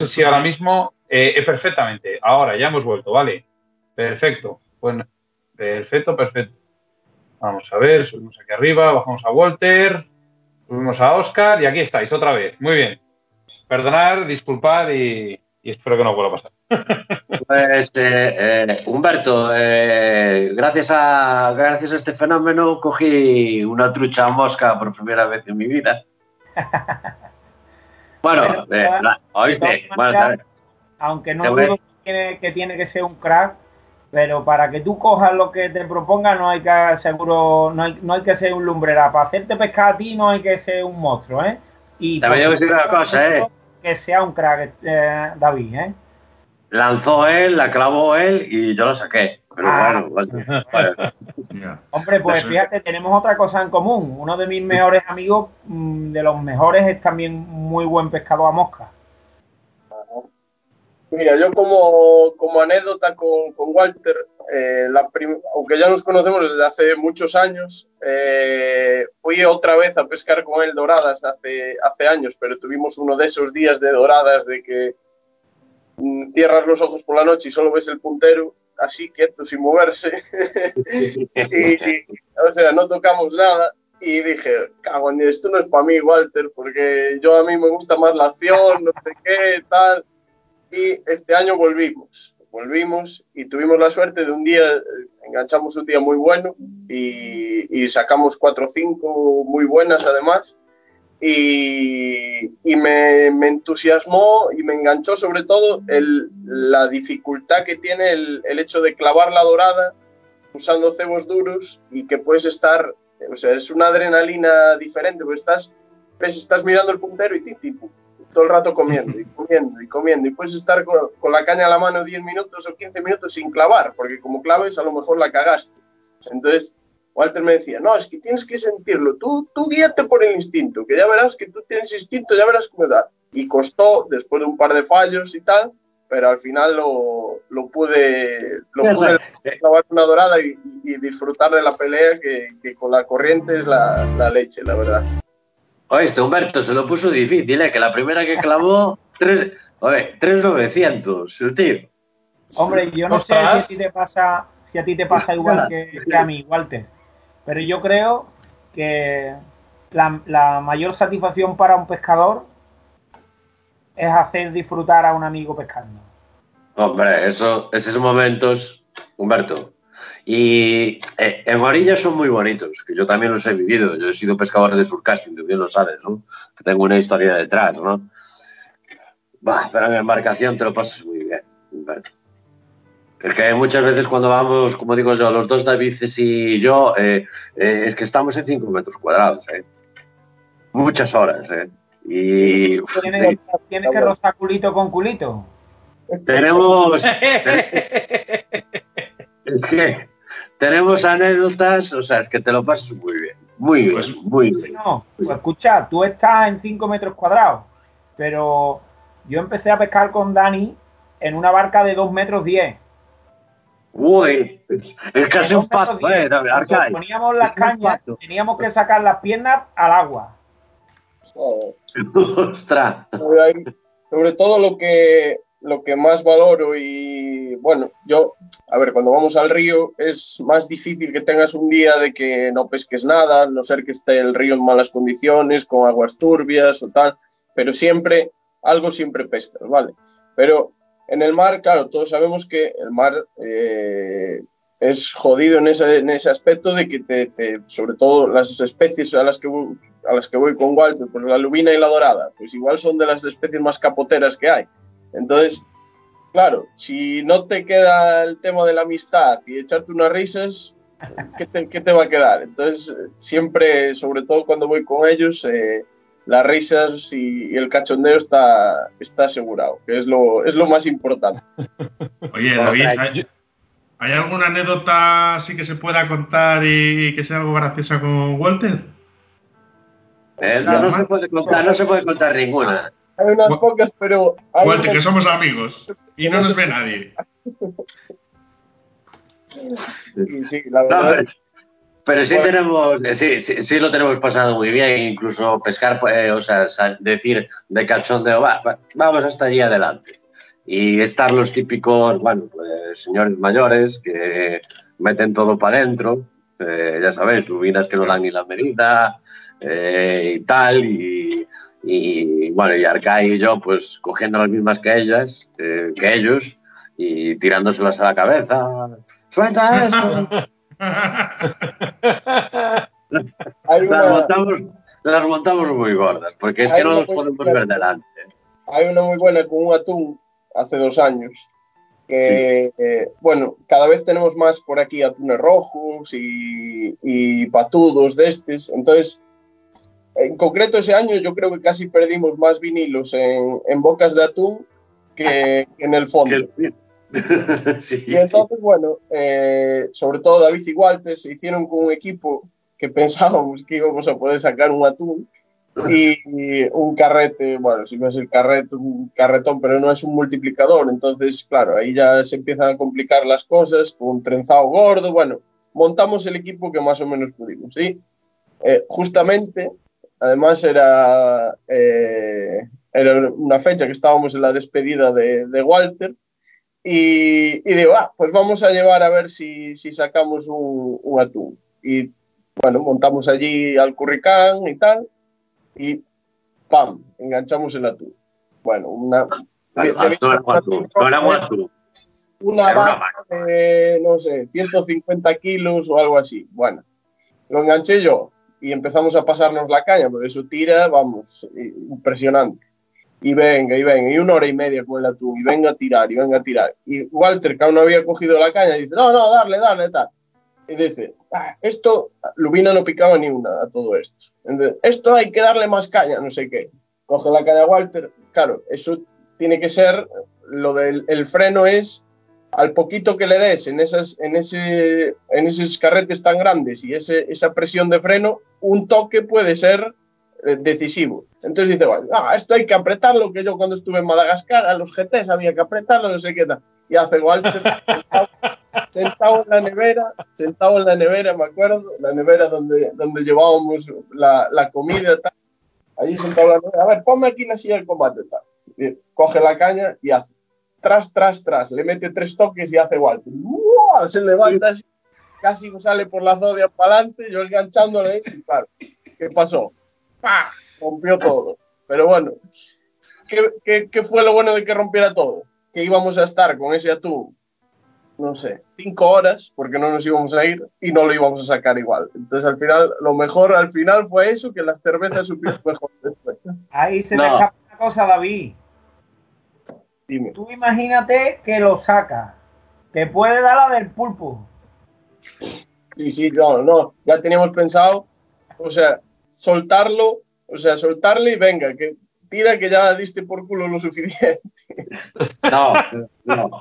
sé si ahora mismo, eh, eh, perfectamente, ahora ya hemos vuelto, vale. Perfecto. Bueno, perfecto, perfecto. Vamos a ver, subimos aquí arriba, bajamos a Walter, subimos a Oscar y aquí estáis otra vez. Muy bien. Perdonar, disculpar y, espero que no vuelva a pasar. Pues, eh, Humberto, gracias, a, gracias a este fenómeno cogí una trucha mosca por primera vez en mi vida. Bueno, eh, oíste, aunque no dudo que tiene, que ser un crack, pero para que tú cojas lo que te proponga no hay que seguro no hay, no hay que ser un lumbrera. Para hacerte pescar a ti no hay que ser un monstruo eh y decir una cosa eh que sea un crack eh, David eh lanzó él la clavó él y yo lo saqué pero ah. bueno, Hombre, pues fíjate, tenemos otra cosa en común. Uno de mis mejores amigos, mm, de los mejores, es también muy buen pescado a mosca. Mira, yo como, como anécdota con, con Walter, eh, la aunque ya nos conocemos desde hace muchos años, eh, fui otra vez a pescar con él doradas hace, hace años, pero tuvimos uno de esos días de doradas de que mm, cierras los ojos por la noche y solo ves el puntero así quieto, sin moverse. y, o sea, no tocamos nada. Y dije, cago esto no es para mí, Walter, porque yo a mí me gusta más la acción, no sé qué, tal. Y este año volvimos, volvimos y tuvimos la suerte de un día, enganchamos un día muy bueno y, y sacamos cuatro o cinco muy buenas además y, me, entusiasmó y me enganchó sobre todo la dificultad que tiene el, hecho de clavar la dorada usando cebos duros y que puedes estar, o sea, es una adrenalina diferente, pues estás, ves, estás mirando el puntero y tipo, todo el rato comiendo y comiendo y comiendo y puedes estar con, con la caña a la mano 10 minutos o 15 minutos sin clavar, porque como claves a lo mejor la cagaste. Entonces, Walter me decía, no, es que tienes que sentirlo, tú, tú guíate por el instinto, que ya verás que tú tienes instinto, ya verás cómo da. Y costó, después de un par de fallos y tal, pero al final lo, lo pude, lo pude clavar una dorada y, disfrutar de la pelea, que, que con la corriente es la, la, leche, la verdad. Oye, Humberto se lo puso difícil, ¿eh? que la primera que clavó, 3.900, el tío. Hombre, yo no sé si te pasa, si a ti te pasa igual que, que a mí, Walter pero yo creo que la, mayor satisfacción para un pescador es hacer disfrutar a un amigo pescando. Hombre, eso, esos momentos, Humberto. Y eh, en orillas son muy bonitos, que yo también los he vivido. Yo he sido pescador de surcasting, tú bien lo sabes, ¿no? Que tengo una historia detrás, ¿no? Bah, pero en embarcación te lo pasas muy bien, Humberto. Es que muchas veces cuando vamos, como digo yo, los dos Davices y yo, eh, eh, es que estamos en 5 metros cuadrados, ¿eh? Muchas horas, ¿eh? Y... ¿Tienes, que rozar culito con culito? Tenemos... es que tenemos anécdotas, o sea, es que te lo pasas muy bien. Muy bien, muy bien. No, pues escucha, tú estás en 5 metros cuadrados, pero yo empecé a pescar con Dani en una barca de 2 metros 10 Uy, es casi un pato, eh, Poníamos las cañas, teníamos que sacar las piernas al agua. Ostras. Sobre todo lo que, lo que más valoro y bueno, yo, a ver, cuando vamos al río es más difícil que tengas un día de que no pesques nada, no ser que esté el río en malas condiciones, con aguas turbias o tal, pero siempre, algo siempre pescas, ¿vale? Pero en el mar, claro, todos sabemos que el mar eh, es jodido en ese, en ese, aspecto de que, te, sobre todo las especies a las que, a las que voy con Walter, pues la lubina y la dorada, pues igual son de las especies más capoteras que hay. Entonces, claro, si no te queda el tema de la amistad y echarte unas risas, ¿qué te, qué te va a quedar? Entonces, siempre, sobre todo cuando voy con ellos, eh, las risas y, el cachondeo está, está asegurado, que es lo, es lo más importante. Oye, David, ¿hay, alguna anécdota así que se pueda contar y que sea algo graciosa con Walter? Eh, no, se puede contar, no se puede contar ninguna. Hay unas pocas, pero... Walter, que somos amigos y no nos ve nadie. Sí, sí, la verdad. Pero sí tenemos, sí, sí, lo tenemos pasado muy bien, incluso pescar, eh, o sea, decir de cachondeo, va, vamos hasta allí adelante. Y estar los típicos, bueno, pues señores mayores que meten todo para adentro, eh, ya sabéis, lubinas que no dan ni la medida eh, y tal, y, y, bueno, y Arcai y yo pues cogiendo las mismas que ellas, que ellos, y tirándoselas a la cabeza. ¡Suelta eso! las, montamos, muy gordas, porque es que no nos podemos ver delante. Hay una muy buena con un atún hace dos años. Que, bueno, cada vez tenemos más por aquí atunes rojos y, patudos de estos. Entonces, en concreto ese año yo creo que casi perdimos más vinilos en, bocas de atún que en el fondo. Y entonces, bueno, eh, sobre todo David y Walter se hicieron con un equipo que pensábamos que íbamos a poder sacar un atún y un carrete, bueno, si no es el carrete, un carretón, pero no es un multiplicador. Entonces, claro, ahí ya se empiezan a complicar las cosas con un trenzado gordo. Bueno, montamos el equipo que más o menos pudimos, ¿sí? Eh, justamente, además era, eh, era una fecha que estábamos en la despedida de, de Walter y, digo, ah, pues vamos a llevar a ver si, si sacamos un, un, atún. Y bueno, montamos allí al curricán y tal, y ¡pam! Enganchamos el atún. Bueno, una. Una vaca de, no sé, 150 kilos o algo así. Bueno, lo enganché yo y empezamos a pasarnos la caña, porque eso tira, vamos, impresionante y venga, y venga, y una hora y media con el atún, y venga a tirar, y venga a tirar. Y Walter, que aún no había cogido la caña, dice, no, no, darle, darle, tal. Y dice, ah, esto, Lubina no picaba ni una a todo esto. Entonces, esto hay que darle más caña, no sé qué. Coge la caña Walter, claro, eso tiene que ser, lo del el freno es al poquito que le des en, esas, en, ese, en esos carretes tan grandes y ese, esa presión de freno, un toque puede ser decisivo. Entonces dice, bueno, ah, esto hay que apretarlo, que yo cuando estuve en Madagascar a los GTs había que apretarlo, no sé qué tal. Y hace igual sentado, en la nevera, sentado en la nevera, me acuerdo, la nevera donde, donde llevábamos la, la comida, tal. allí sentado en la nevera, a ver, ponme aquí la silla de combate, tal. coge la caña y hace tras, tras, tras, le mete tres toques y hace igual. Se levanta así, casi sale por la zodia para adelante, yo enganchándole y claro, ¿qué pasó? Rompió todo. Pero bueno, ¿qué, fue lo bueno de que rompiera todo? Que íbamos a estar con ese atún, no sé, cinco horas, porque no nos íbamos a ir y no lo íbamos a sacar igual. Entonces, al final, lo mejor al final fue eso, que las cervezas supieron mejor después. Ahí se me escapa una cosa, David. Dime. Tú imagínate que lo saca. Te puede dar la del pulpo. Sí, sí, no, no. Ya teníamos pensado, o sea, soltarlo, o sea, soltarle y venga, que tira que ya diste por culo lo suficiente. No, no.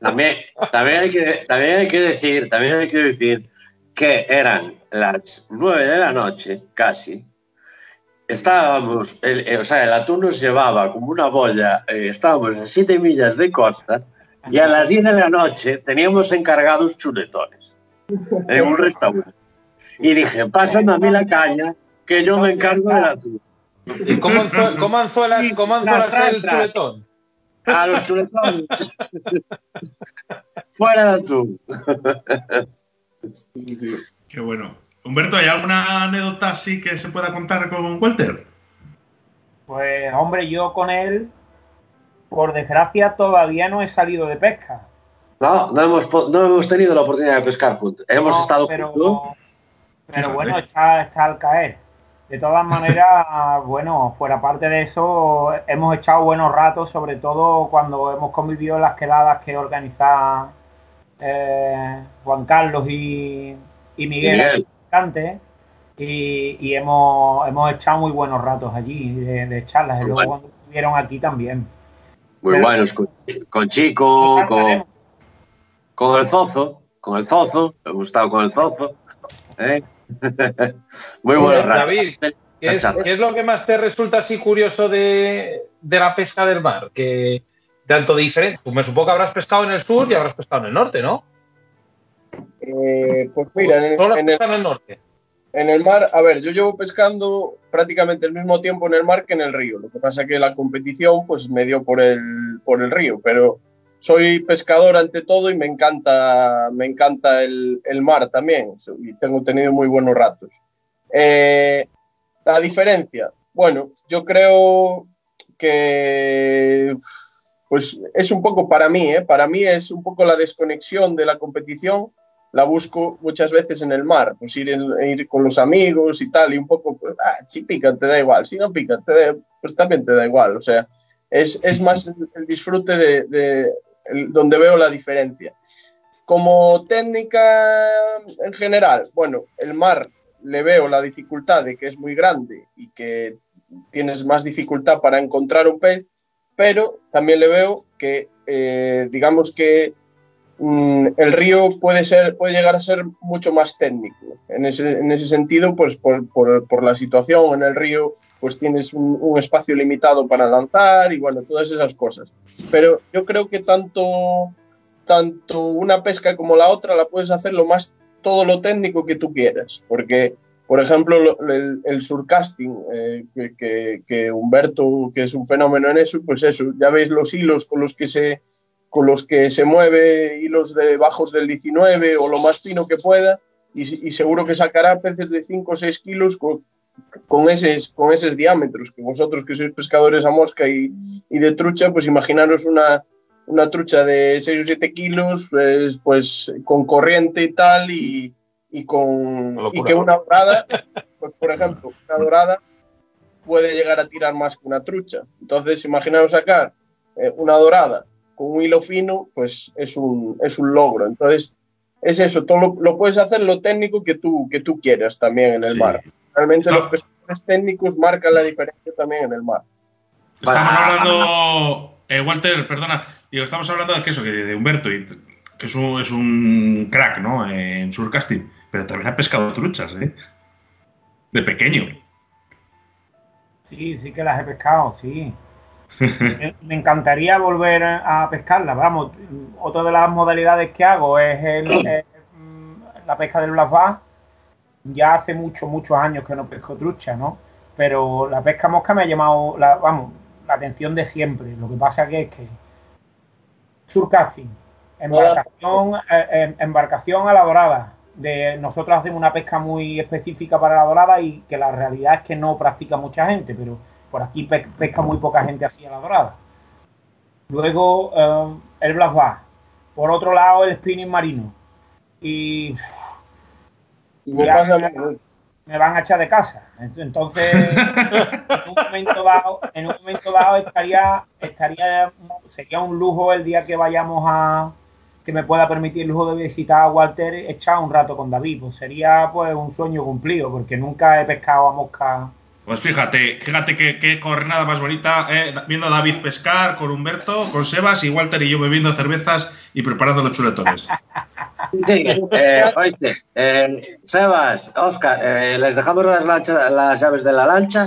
También, también, hay que, también hay que decir, también hay que decir que eran las nueve de la noche, casi. Estábamos, el, o sea, el atún nos llevaba como una boya, eh, estábamos a siete millas de costa y a las diez de la noche teníamos encargados chuletones en un restaurante. Y dije, pásame a mí la caña que yo me encargo de la tuya. ¿Y cómo, anzuelas, cómo anzuelas el chuletón? A los chuletones. Fuera de tú. Qué bueno. Humberto, ¿hay alguna anécdota así que se pueda contar con Walter? Pues, hombre, yo con él, por desgracia, todavía no he salido de pesca. No, no hemos, no hemos tenido la oportunidad de pescar juntos. Hemos estado pero, juntos. Pero bueno, está, está al caer. De todas maneras, bueno, fuera parte de eso, hemos echado buenos ratos, sobre todo cuando hemos convivido en las quedadas que organiza eh, Juan Carlos y, Miguel, Miguel. Y, y, hemos, hemos echado muy buenos ratos allí de, charlas. y luego cuando estuvieron aquí también. Muy buenos, con, Chico, con, con, el Zozo, con el Zozo, hemos estado con el Zozo. ¿eh? Muy bueno, David, ¿qué es, lo que más te resulta así curioso de, la pesca del mar? Que tanto diferente, pues me supongo que habrás pescado en el sur y habrás pescado en el norte, ¿no? Eh, pues mira, en, Solo en el, en el norte. en el mar, a ver, yo llevo pescando prácticamente el mismo tiempo en el mar que en el río. Lo que pasa es que la competición pues me dio por el, por el río, pero soy pescador ante todo y me encanta, me encanta el, el mar también y tengo tenido muy buenos ratos. Eh, la diferencia, bueno, yo creo que pues es un poco para mí, ¿eh? para mí es un poco la desconexión de la competición, la busco muchas veces en el mar, pues ir, en- ir con los amigos y tal, y un poco, pues, ah, si pican te da igual, si no pican te da- pues también te da igual, o sea, es, es más el, disfrute de, de- donde veo la diferencia. Como técnica en general, bueno, el mar le veo la dificultad de que es muy grande y que tienes más dificultad para encontrar un pez, pero también le veo que, eh, digamos que el río puede, ser, puede llegar a ser mucho más técnico. En ese, en ese sentido, pues por, por- por la situación en el río, pues tienes un, espacio limitado para lanzar y bueno, todas esas cosas. Pero yo creo que tanto, tanto una pesca como la otra la puedes hacer lo más todo lo técnico que tú quieras, porque por ejemplo, lo- el, el surcasting, eh, que, que- que Humberto, que es un fenómeno en eso, pues eso, ya veis los hilos con los que se, con los que se mueve, hilos de bajos del 19 o lo más fino que pueda, y, y seguro que sacará peces de 5 o 6 kilos con, con, esos, con esos diámetros, que vosotros que sois pescadores a mosca y, y de trucha, pues imaginaros una, una trucha de 6 o 7 kilos, pues, pues con corriente y tal, y, y con Locura. y que una dorada, pues por ejemplo, una dorada puede llegar a tirar más que una trucha. Entonces, imaginaos sacar eh, una dorada con un hilo fino, pues es un, es un logro. Entonces, es eso, todo lo, lo puedes hacer lo técnico que tú, que tú quieras también en el Sí. mar. Realmente Está- los pescadores técnicos marcan la diferencia también en el mar. Estamos hablando, eh, Walter, perdona, digo, estamos hablando de que eso, que de Humberto, y que es un, es un crack, ¿no? En surcasting, pero también ha pescado truchas, ¿eh? De pequeño. Sí, sí que las he pescado, sí. Me- encantaría volver a pescarlas. Vamos, otra de las modalidades que hago es el- eh, mm, la pesca del black bass. Ya hace muchos, muchos años que no pesco trucha, ¿no? Pero la pesca mosca me ha llamado, la, vamos, la atención de siempre. Lo que pasa que es que surcasting, embarcación, eh, em- embarcación a la dorada. De, nosotros hacemos una pesca muy específica para la dorada y que la realidad es que no practica mucha gente, pero por aquí pe- pesca muy poca gente así a la dorada. Luego eh, el bass. Por otro lado el spinning marino. Y Y me pasa me van a echar de casa. Entonces, en un momento dado, en un momento dado estaría, estaría, sería un lujo el día que vayamos a, que me pueda permitir el lujo de visitar a Walter, echar un rato con David. Pues sería pues un sueño cumplido, porque nunca he pescado a mosca. Pues fíjate, fíjate qué, qué jornada más bonita, eh, viendo a David pescar con Humberto, con Sebas y Walter y yo bebiendo cervezas y preparando los chuletones. Sí, eh, oíste, eh, Sebas, Oscar, eh, les dejamos las, llaves de la lancha,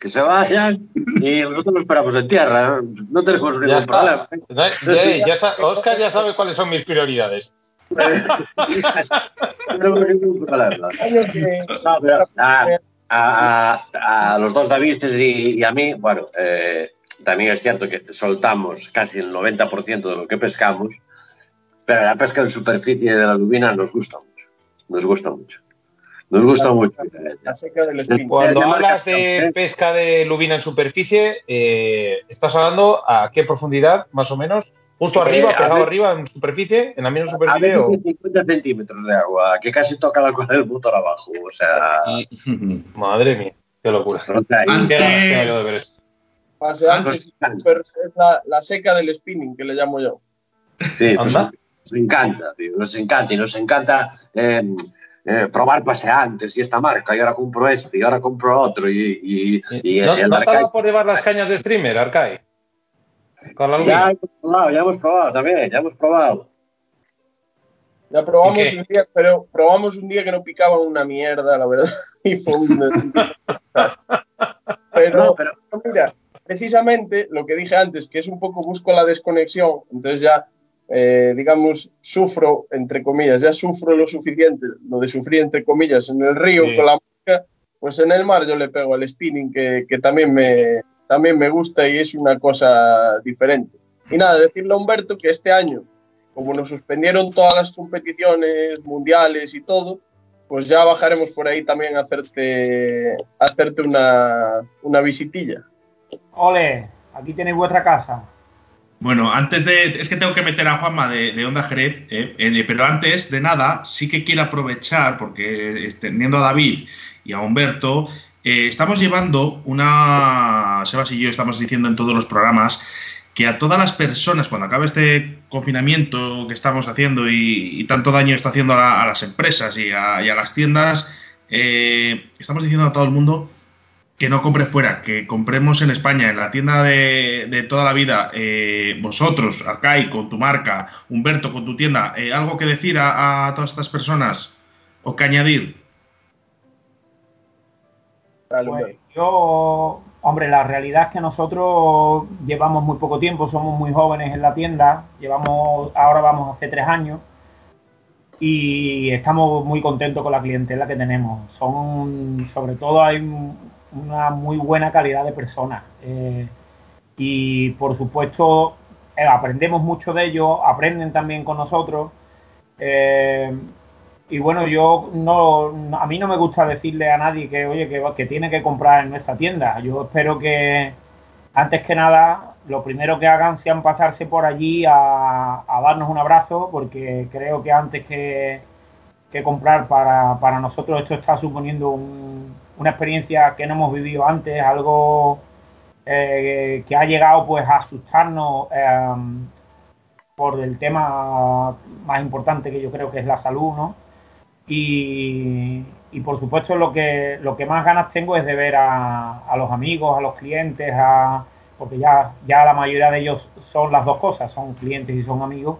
que se vayan y nosotros lo esperamos en tierra. No tenemos ningún Ya está. problema. Ya- ya- ya sa- Oscar ya sabe cuáles son mis prioridades. No pero a, a- a- a los dos Davides y, y a mí, bueno, eh, también es cierto que soltamos casi el 90% de lo que pescamos, pero la pesca en superficie de la lubina nos gusta mucho. Nos gusta mucho. Nos gusta mucho. La seca del. Cuando de hablas de ¿eh? pesca de lubina en superficie, eh, ¿estás hablando a qué profundidad, más o menos? ¿Justo Eh, arriba, a pegado ver- arriba, en superficie, en la misma A superficie? o- veces 50 centímetros de agua, que casi toca la cola del motor abajo. O sea, Madre mía, qué locura. o sea, y- Antes- Qué ganas tengo yo de ver esto. Pase antes, pero es la, la seca del spinning que le llamo yo. Sí, pues, nos encanta, tío, nos encanta y nos encanta eh, eh, probar paseantes y esta marca y ahora compro este y ahora compro otro y, y, y ¿No, el ¿no te ha Arcai- dado por llevar las cañas de streamer, Arcai? Con la ya hemos probado, ya hemos probado también, ya hemos probado. Ya probamos un día, pero probamos un día que no picaba una mierda, la verdad. Y fue un... pero, No, pero mira, precisamente lo que dije antes, que es un poco busco la desconexión, entonces ya eh, digamos, sufro, entre comillas, ya sufro lo suficiente, lo de sufrir, entre comillas, en el río con la música, pues en el mar yo le pego al spinning, que, que también, me, también me gusta y es una cosa diferente. Y nada, decirle a Humberto que este año, como nos suspendieron todas las competiciones mundiales y todo, pues ya bajaremos por ahí también a hacerte, a hacerte una, una visitilla. Ole, aquí tenéis vuestra casa. Bueno, antes de. Es que tengo que meter a Juanma de, Onda Jerez, eh, eh, pero antes de nada, sí que quiero aprovechar, porque teniendo a David y a Humberto, eh, estamos llevando una. Sebas y yo estamos diciendo en todos los programas que a todas las personas, cuando acabe este confinamiento que estamos haciendo y, tanto daño está haciendo a, las empresas y a, las tiendas, estamos diciendo a todo el mundo que no compre fuera, que compremos en España, en la tienda de, toda la vida, eh, vosotros, Arcai, con tu marca, Humberto, con tu tienda, eh, ¿algo que decir a, todas estas personas o que añadir? Pues yo, hombre, la realidad es que nosotros llevamos muy poco tiempo, somos muy jóvenes en la tienda, llevamos, ahora vamos hace tres años y estamos muy contentos con la clientela que tenemos. Son, sobre todo hay una muy buena calidad de personas. Eh, y por supuesto, eh, aprendemos mucho de ellos, aprenden también con nosotros. Eh, y bueno, yo no, a mí no me gusta decirle a nadie que, oye, que, tiene que comprar en nuestra tienda. Yo espero que, antes que nada, lo primero que hagan sean pasarse por allí a, darnos un abrazo, porque creo que antes que, que comprar para, para nosotros esto está suponiendo un, una experiencia que no hemos vivido antes, algo eh, que ha llegado pues a asustarnos em, por el tema más importante que yo creo que es la salud, ¿no? Y, por supuesto lo que, lo que más ganas tengo es de ver a, a los amigos, a los clientes, a, porque ya, ya la mayoría de ellos son las dos cosas, son clientes y son amigos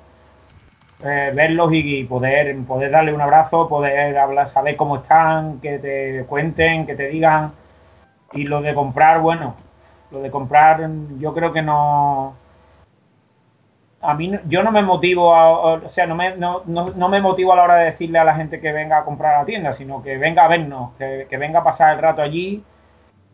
eh, verlos y, poder, poder darle un abrazo, poder hablar, saber cómo están, que te cuenten, que te digan. Y lo de comprar, bueno, lo de comprar yo creo que no... A mí yo no me motivo, o sea, no me, no, no, me motivo a la hora de decirle a la gente que venga a comprar a la tienda, sino que venga a vernos, que, que venga a pasar el rato allí.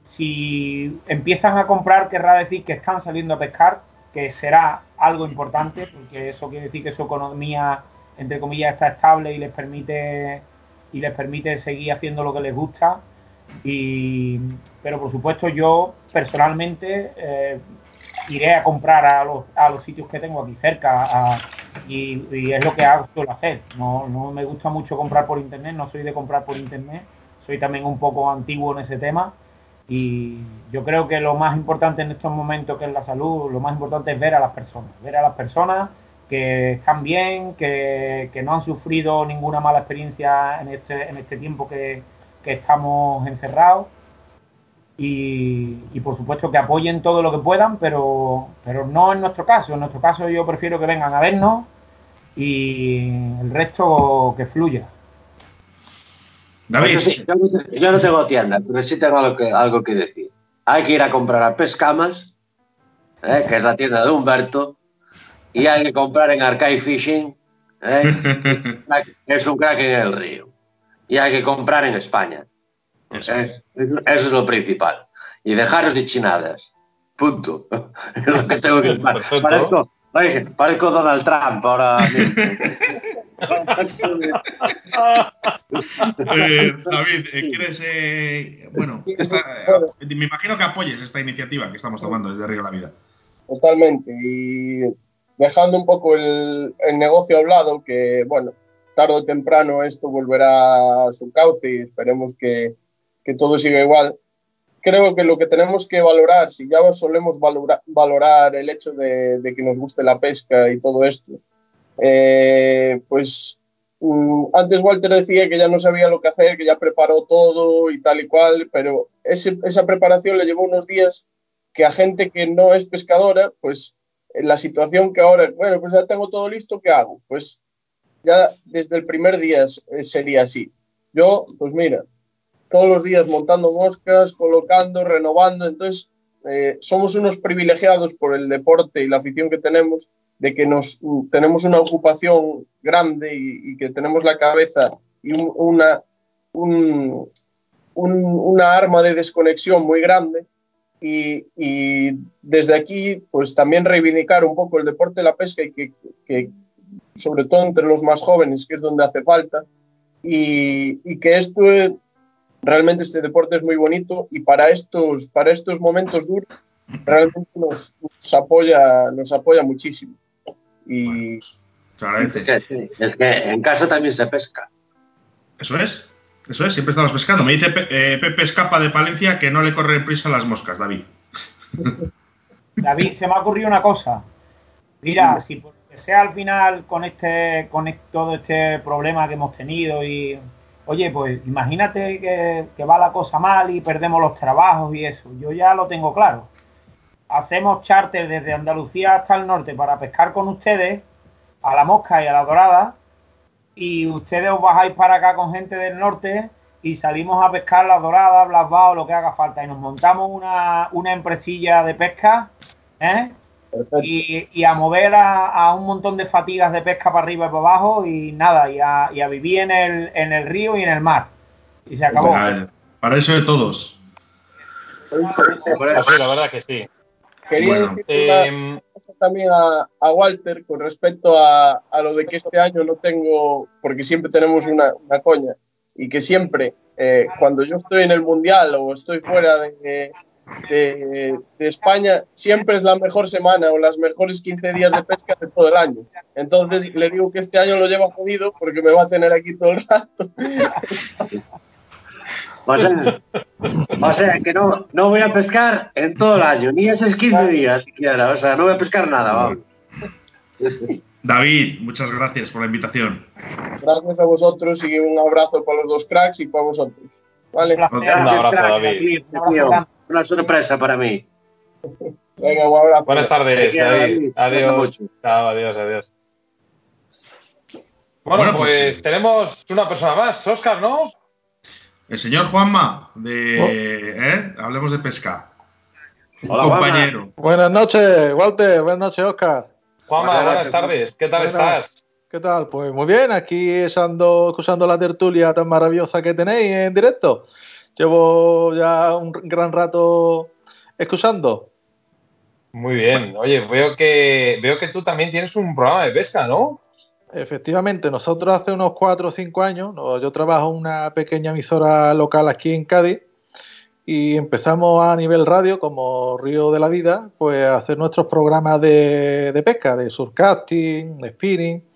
Si empiezan a comprar, querrá decir que están saliendo a pescar, que será algo importante, porque eso quiere decir que su economía, entre comillas, está estable y les permite y les permite seguir haciendo lo que les gusta. Y, pero por supuesto yo personalmente eh, iré a comprar a los, a los sitios que tengo aquí cerca y, y, es lo que hago, suelo hacer. No, no me gusta mucho comprar por internet, no soy de comprar por internet, soy también un poco antiguo en ese tema y yo creo que lo más importante en estos momentos que es la salud, lo más importante es ver a las personas, ver a las personas que están bien, que, no han sufrido ninguna mala experiencia en este, en este tiempo que, estamos encerrados. Y, por supuesto que apoyen todo lo que puedan, pero, pero no en nuestro caso. En nuestro caso yo prefiero que vengan a vernos y el resto que fluya. David. yo, no tengo tienda, pero sí tengo algo que, algo que decir. Hay que ir a comprar a Pescamas, ¿eh? que es la tienda de Humberto, y hay que comprar en Arcade Fishing, ¿eh? que es un crack en el río. Y hay que comprar en España. Eso es, eso es lo principal. Y dejaros de chinadas. Punto. es lo que tengo que Parezco, parezco Donald Trump ahora mismo. Eh, David, eh, ¿quieres.? Eh, bueno, me imagino que apoyes esta iniciativa que estamos tomando desde Río la Vida. Totalmente. Y dejando un poco el, negocio hablado, que, bueno, tarde o temprano esto volverá a su cauce y esperemos que, todo siga igual. Creo que lo que tenemos que valorar, si ya solemos valorar el hecho de, de que nos guste la pesca y todo esto, eh, pues mm, antes Walter decía que ya no sabía lo que hacer, que ya preparó todo y tal y cual, pero esa preparación le llevó unos días que a gente que no es pescadora, pues en la situación que ahora, bueno, pues ya tengo todo listo, ¿qué hago? Pues ya desde el primer día eh, sería así. Yo, pues mira, todos los días montando moscas, colocando, renovando, entonces eh, somos unos privilegiados por el deporte y la afición que tenemos, de que nos, tenemos una ocupación grande y, que tenemos la cabeza y una, una arma de desconexión muy grande. Y, desde aquí, pues también reivindicar un poco el deporte de la pesca y que, que sobre todo entre los más jóvenes, que es donde hace falta, y, y que esto realmente este deporte es muy bonito y para estos, para estos momentos duros realmente nos, apoya, nos apoya muchísimo. Y, es, que, es que en casa también se pesca. Eso es. Eso es, siempre estamos pescando. Me dice eh, Pepe Escapa de Palencia que no le corre prisa las moscas, David. David, se me ha ocurrido una cosa. Mira, si por que sea al final con este, con todo este problema que hemos tenido y oye, pues imagínate que, va la cosa mal y perdemos los trabajos y eso. Yo ya lo tengo claro. Hacemos charter desde Andalucía hasta el norte para pescar con ustedes a la mosca y a la dorada y ustedes os bajáis para acá con gente del norte y salimos a pescar la dorada, blasbao, lo que haga falta y nos montamos una, una empresilla de pesca ¿eh? Y, a mover a, un montón de fatigas de pesca para arriba y para abajo y nada, y a, vivir en el, en el, río y en el mar. Y se acabó. para eso de todos. la verdad que sí. Quería decir em, también a, Walter con respecto a, lo de que este año no tengo, porque siempre tenemos una, coña, y que siempre, eh, cuando yo estoy en el mundial o estoy fuera de, de, España siempre es la mejor semana o las mejores 15 días de pesca de todo el año. Entonces le digo que este año lo lleva jodido porque me va a tener aquí todo el rato. O sea, que no, no voy a pescar en todo el año, ni esos 15 días siquiera. O sea, no voy a pescar nada. David, muchas gracias por la invitación. Gracias a vosotros y un abrazo para los dos cracks y para vosotros. Vale. Un abrazo, David. Una sorpresa para mí. Venga. Buenas tardes, David. Adiós. Chao, adiós, adiós. Bueno, pues, pues tenemos una persona más, Oscar, ¿no? El señor Juanma, de. Oh. ¿eh? Hablemos de pesca. Hola, compañero. Buenas noches, Walter. Buenas noches, Oscar. Juanma, buenas, tardes. ¿Qué tal estás? ¿Qué tal? Pues muy bien, aquí ando usando la tertulia tan maravillosa que tenéis en directo. Llevo ya un gran rato excusando. Muy bien. Oye, veo que, veo que tú también tienes un programa de pesca, ¿no? Efectivamente, nosotros hace unos cuatro o cinco años, yo trabajo en una pequeña emisora local aquí en Cádiz y empezamos a nivel radio, como Río de la Vida, pues a hacer nuestros programas de, de pesca, de surcasting, de spinning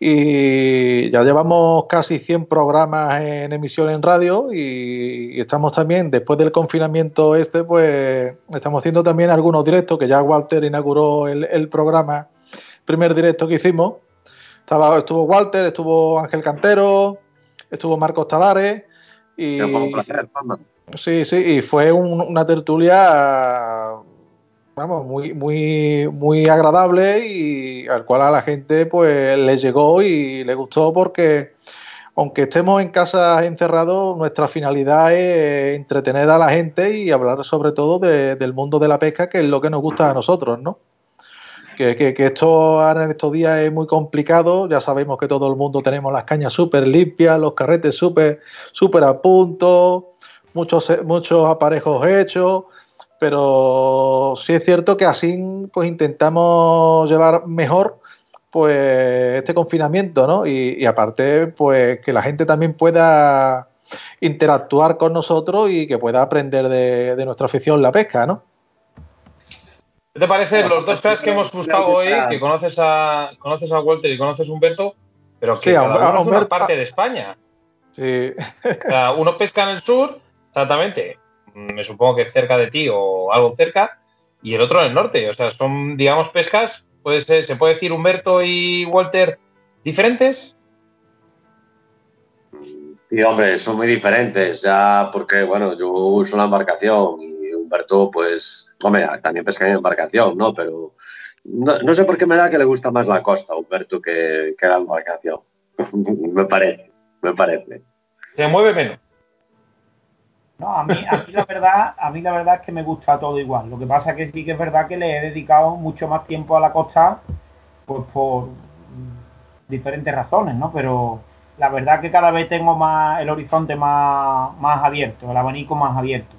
y ya llevamos casi 100 programas en emisión en radio y, estamos también, después del confinamiento este, pues estamos haciendo también algunos directos, que ya Walter inauguró el, programa, primer directo que hicimos. Estaba, estuvo Walter, estuvo Ángel Cantero, estuvo Marcos Tavares y... Sí, sí, y fue una tertulia vamos, muy, muy, muy agradable y al cual a la gente pues le llegó y le gustó porque aunque estemos en casa encerrados, nuestra finalidad es entretener a la gente y hablar sobre todo del mundo de la pesca, que es lo que nos gusta a nosotros, ¿no? Que, que, esto ahora en estos días es muy complicado, ya sabemos que todo el mundo tenemos las cañas súper limpias, los carretes súper super a punto, muchos, muchos aparejos hechos, pero sí es cierto que así pues intentamos llevar mejor pues este confinamiento, ¿no? Y, aparte, pues que la gente también pueda interactuar con nosotros y que pueda aprender de, nuestra afición la pesca, ¿no? ¿Qué te parece los dos cracks que hemos buscado hoy, que conoces a conoces a Walter y conoces a Humberto, pero que cada uno es una parte de España? Sí. O sea, uno pesca en el sur, exactamente, me supongo que cerca de ti o algo cerca, y el otro en el norte. O sea, son, digamos, pescas, puede ¿se puede decir Humberto y Walter diferentes? Sí, hombre, son muy diferentes, ya porque, bueno, yo uso la embarcación y Humberto, pues, hombre, también pesca en embarcación, ¿no? Pero no, sé por qué me da que le gusta más la costa, Humberto, que, que la embarcación. me parece, me parece. Se mueve menos. No, a mí, a mí la verdad, a mí la verdad es que me gusta todo igual. Lo que pasa es que sí que es verdad que le he dedicado mucho más tiempo a la costa, pues por diferentes razones, ¿no? Pero la verdad que cada vez tengo más el horizonte más, más abierto, el abanico más abierto.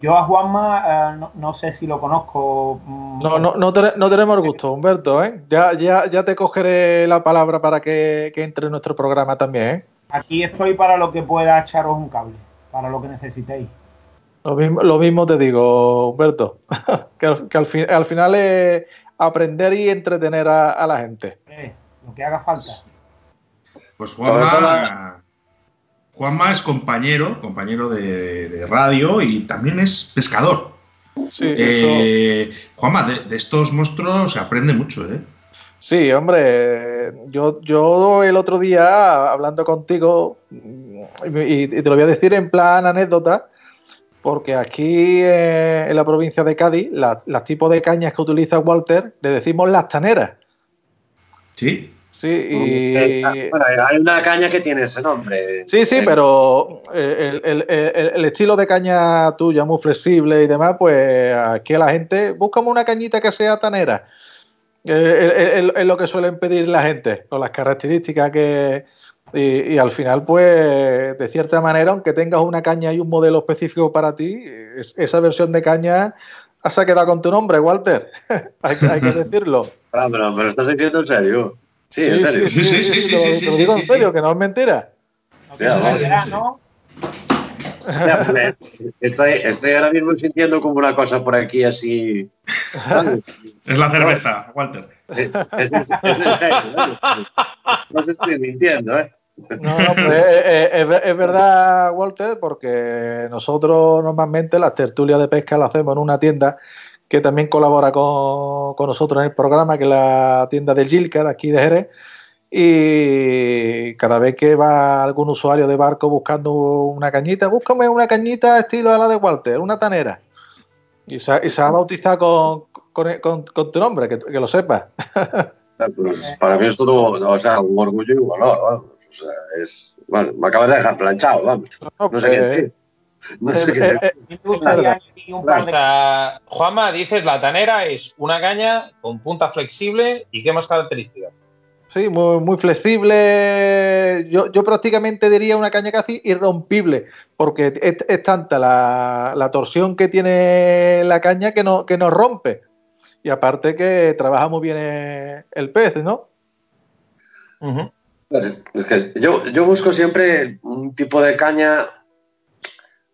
Yo a Juanma eh, no, sé si lo conozco. Mm. No, no, no, no, tenemos gusto, Humberto. ¿eh? Ya, ya, ya te cogeré la palabra para que, entre en nuestro programa también. ¿eh? Aquí estoy para lo que pueda echaros un cable, para lo que necesitéis. Lo mismo, lo mismo te digo, Humberto, que, al, al, final es aprender y entretener a, la gente. lo que haga falta. Pues Juanma, Juanma es compañero, compañero de, radio y también es pescador. Sí, eh, Juanma, de, estos monstruos se aprende mucho, ¿eh? Sí, hombre, yo, yo el otro día hablando contigo, y, te lo voy a decir en plan anécdota, porque aquí eh, en la provincia de Cádiz, las tipos de cañas que utiliza Walter, le decimos las taneras. Sí. Sí, y... hay una caña que tiene ese nombre. Sí, sí, pero el, estilo de caña tuya, muy flexible y demás, pues aquí la gente, buscamos una cañita que sea tanera. Es lo que suelen pedir la gente, con las características que... Y, al final, pues, de cierta manera, aunque tengas una caña y un modelo específico para ti, esa versión de caña se ha quedado con tu nombre, Walter. hay, que decirlo. Pero, pero, estás diciendo en serio. Sí, en serio. Sí, sí, sí, sí, sí, Te lo digo en serio, que no es mentira. ¿no? estoy, estoy ahora mismo sintiendo como una cosa por aquí así. Es la cerveza, Walter. Es, es, es, no se estoy mintiendo, ¿eh? No, no, pues es, es, verdad, Walter, porque nosotros normalmente las tertulias de pesca las hacemos en una tienda que también colabora con, nosotros en el programa, que es la tienda del Gilca, de aquí de Jerez. Y cada vez que va algún usuario de barco buscando una cañita, búscame una cañita estilo a la de Walter, una tanera. Y se, ha bautizado con, tu nombre, que, lo sepas. Para mí es todo o sea, un orgullo y un valor. Vamos. O sea, es, bueno, me acabas de dejar planchado, vamos. No, sé qué pues, decir. Juanma, dices la tanera es una caña con punta flexible y qué más características. Sí, muy, flexible. Yo, prácticamente diría una caña casi irrompible, porque es, tanta la, torsión que tiene la caña que no, que no rompe. Y aparte que trabaja muy bien el pez, ¿no? Es que yo, yo busco siempre un tipo de caña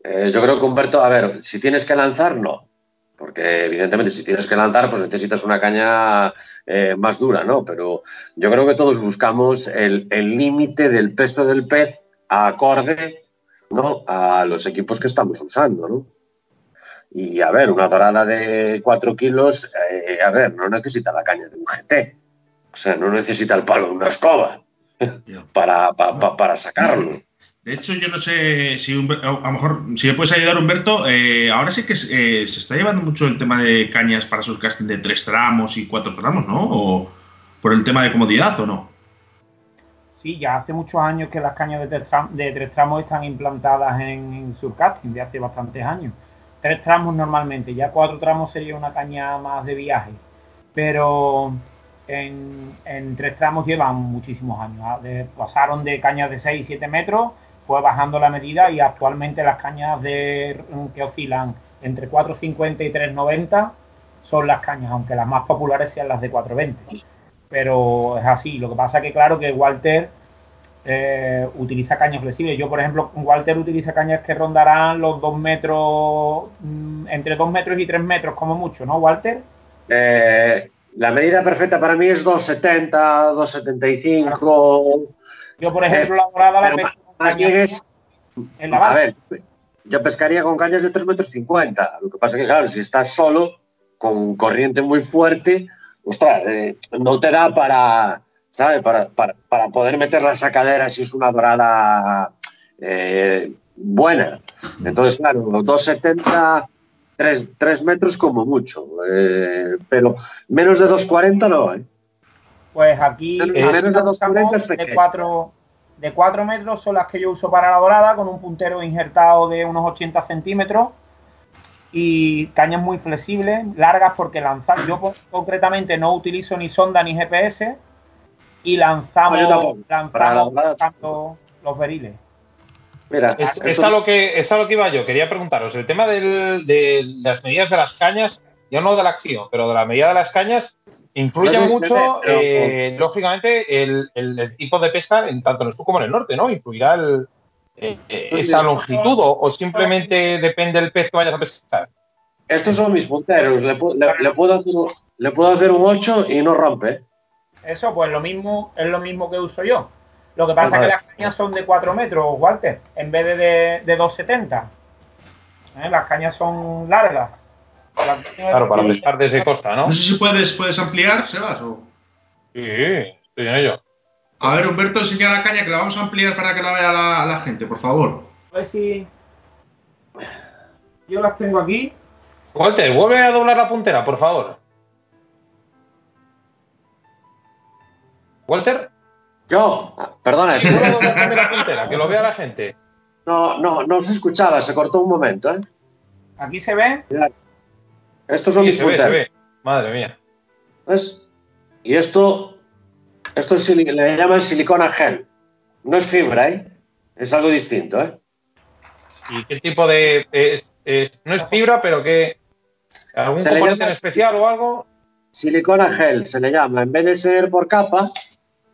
eh, yo creo que Humberto, a ver, si tienes que lanzar, no. Porque evidentemente si tienes que lanzar, pues necesitas una caña eh, más dura, ¿no? Pero yo creo que todos buscamos el límite del peso del pez acorde ¿no? a los equipos que estamos usando, ¿no? Y a ver, una dorada de 4 kilos, eh, a ver, no necesita la caña de un GT. O sea, no necesita el palo de una escoba para, para sacarlo. De hecho, yo no sé si, a lo mejor, si me puedes ayudar, Humberto, eh, ahora sí que eh, se está llevando mucho el tema de cañas para sus casting de tres tramos y cuatro tramos, ¿no? ¿O por el tema de comodidad o no? Sí, ya hace muchos años que las cañas de tres, tramos están implantadas en, surcasting, de hace bastantes años. Tres tramos normalmente, ya cuatro tramos sería una caña más de viaje. Pero en, tres tramos llevan muchísimos años. ¿ah? pasaron de cañas de 6 y 7 metros fue bajando la medida y actualmente las cañas de, que oscilan entre 4,50 y 3,90 son las cañas, aunque las más populares sean las de 4,20. Pero es así. Lo que pasa que, claro, que Walter eh, utiliza cañas flexibles. Yo, por ejemplo, Walter utiliza cañas que rondarán los 2 metros, mm, entre 2 metros y 3 metros, como mucho, ¿no, Walter? Eh, la medida perfecta para mí es 2,70, 2,75. Yo, por ejemplo, la dorada la a ver, yo pescaría con cañas de 3 metros 50. Lo que pasa es que, claro, si estás solo, con corriente muy fuerte, ostras, eh, no te da para, ¿sabes? Para, poder meter la sacadera si es una dorada eh, buena. Entonces, claro, 2,70, 3, metros como mucho. Eh, pero menos de 2,40 no, Pues aquí menos de 2,40 es pequeño. de 4 metros son las que yo uso para la dorada, con un puntero injertado de unos 80 centímetros y cañas muy flexibles, largas porque lanzar, yo concretamente no utilizo ni sonda ni GPS y lanzamos, lanzamos los beriles. Mira, es, a lo que, es a lo que iba yo. Quería preguntaros, el tema de las medidas de las cañas, yo no de la acción, pero de la medida de las cañas, influye mucho, eh, lógicamente, el, tipo de pesca, en tanto en el sur como en el norte, ¿no? Influirá el, eh, esa longitud o, simplemente depende del pez que vayas a pescar. Estos son mis punteros. Le, puedo, hacer, le puedo hacer un 8 y no rompe. Eso, pues lo mismo, es lo mismo que uso yo. Lo que pasa es que las cañas son de 4 metros, Walter, en vez de, de, 2,70. ¿Eh? Las cañas son largas. Claro, para pescar desde costa, ¿no? No sé si puedes, puedes ampliar, Sebas. O... Sí, estoy en ello. A ver, Humberto, enseña la caña que la vamos a ampliar para que la vea la, la gente, por favor. A ver si. Yo las tengo aquí. Walter, vuelve a doblar la puntera, por favor. Walter. Yo, perdona. que lo vea la gente. No, no, no se escuchaba, se cortó un momento, ¿eh? ¿Aquí se ve? Estos son mis se se ve. Madre mía. ¿Ves? Y esto, esto le llaman silicona gel. No es fibra, ¿eh? Es algo distinto, ¿eh? ¿Y qué tipo de...? no es fibra, pero ¿qué...? ¿Algún componente en especial o algo? Silicona gel se le llama. En vez de ser por capa,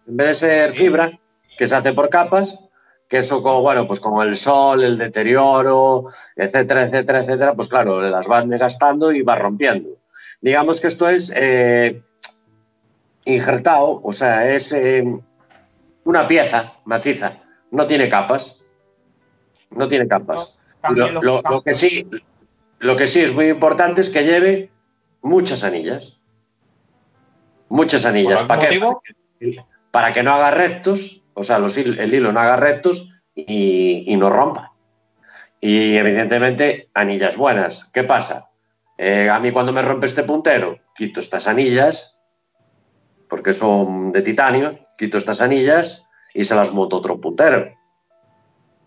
en vez de ser fibra, que se hace por capas, que eso como, bueno, pues como el sol, el deterioro, etcétera, etcétera, etcétera, pues claro, las van gastando y va rompiendo. Digamos que esto es eh, injertado, o sea, es eh, una pieza maciza, no tiene capas, no tiene capas. Lo, que sí, lo que sí es muy importante es que lleve muchas anillas. Muchas anillas. ¿Para qué? Para que no haga rectos, o sea, el hilo no haga rectos y, no rompa. Y evidentemente, anillas buenas. ¿Qué pasa? Eh, a mí cuando me rompe este puntero, quito estas anillas, porque son de titanio, quito estas anillas y se las monto otro puntero.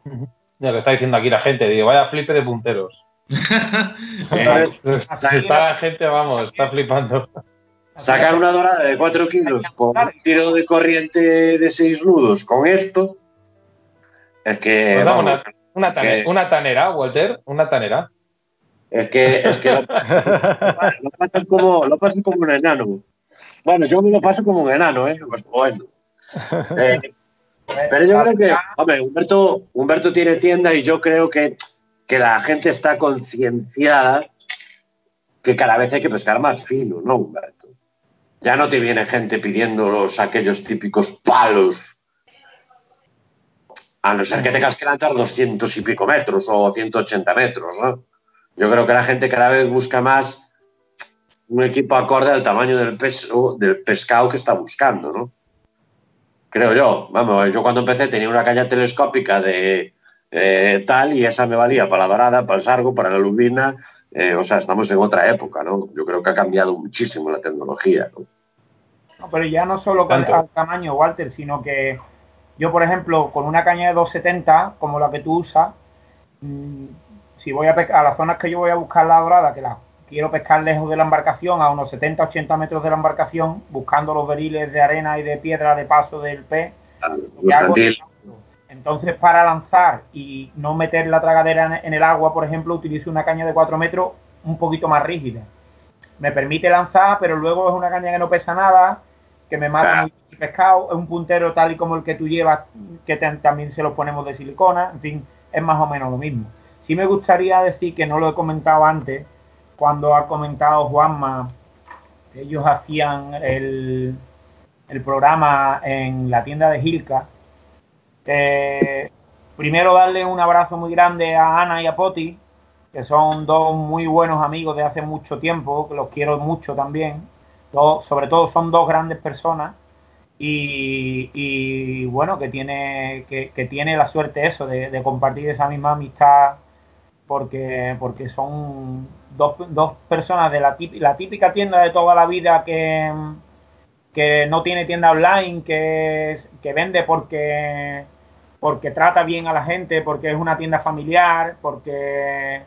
Ya le está diciendo aquí la gente, digo, vaya flipe de punteros. está la gente, vamos, está flipando. Sacar una dorada de 4 kilos con un tiro de corriente de 6 nudos con esto, es que. Pues una, una, tanera, Walter, una tanera. Es que, es que lo, pasan como, lo pasan como un enano. Bueno, yo me lo paso como un enano, ¿eh? Pues bueno. Eh, pero yo creo que, hombre, Humberto, Humberto tiene tienda y yo creo que, que la gente está concienciada que cada vez hay que pescar más fino, ¿no, Humberto? Ya no te viene gente pidiéndolos aquellos típicos palos. A no ser que tengas que lanzar 200 y pico metros o 180 metros, ¿no? Yo creo que la gente cada vez busca más un equipo acorde al tamaño del, peso, del pescado que está buscando, ¿no? Creo yo. Vamos, yo cuando empecé tenía una caña telescópica de eh, tal y esa me valía para la dorada, para el sargo, para la lubina. Eh, o sea, estamos en otra época, ¿no? Yo creo que ha cambiado muchísimo la tecnología, ¿no? Pero ya no solo con el tamaño, Walter, sino que yo, por ejemplo, con una caña de 270, como la que tú usas, mm, si voy a a las zonas que yo voy a buscar la dorada, que la quiero pescar lejos de la embarcación, a unos 70, 80 metros de la embarcación, buscando los beriles de arena y de piedra de paso del pez. entonces, para lanzar y no meter la tragadera en el agua, por ejemplo, utilizo una caña de 4 metros un poquito más rígida. Me permite lanzar, pero luego es una caña que no pesa nada, que me mata muy pescado, es un puntero tal y como el que tú llevas, que también se lo ponemos de silicona, en fin, es más o menos lo mismo. Sí me gustaría decir que no lo he comentado antes, cuando ha comentado Juanma que ellos hacían el, el programa en la tienda de Gilca. primero darle un abrazo muy grande a Ana y a Poti, que son dos muy buenos amigos de hace mucho tiempo, que los quiero mucho también. Sobre todo son dos grandes personas y, bueno, que tiene, que, tiene la suerte eso, de, compartir esa misma amistad porque, porque son dos, dos personas de la, la típica tienda de toda la vida que, que no tiene tienda online, que, que vende porque porque trata bien a la gente, porque es una tienda familiar, porque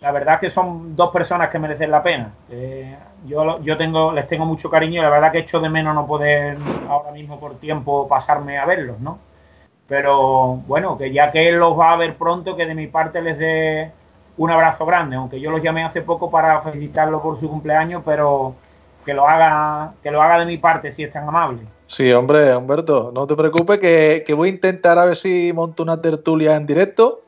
la verdad que son dos personas que merecen la pena. Eh, yo, tengo, les tengo mucho cariño y la verdad que echo de menos no poder ahora mismo por tiempo pasarme a verlos, ¿no? Pero bueno, que ya que él los va a ver pronto, que de mi parte les dé un abrazo grande, aunque yo los llamé hace poco para felicitarlo por su cumpleaños, pero que lo haga, que lo haga de mi parte si es tan amable. Sí, hombre, Humberto, no te preocupes que, que voy a intentar a ver si monto una tertulia en directo.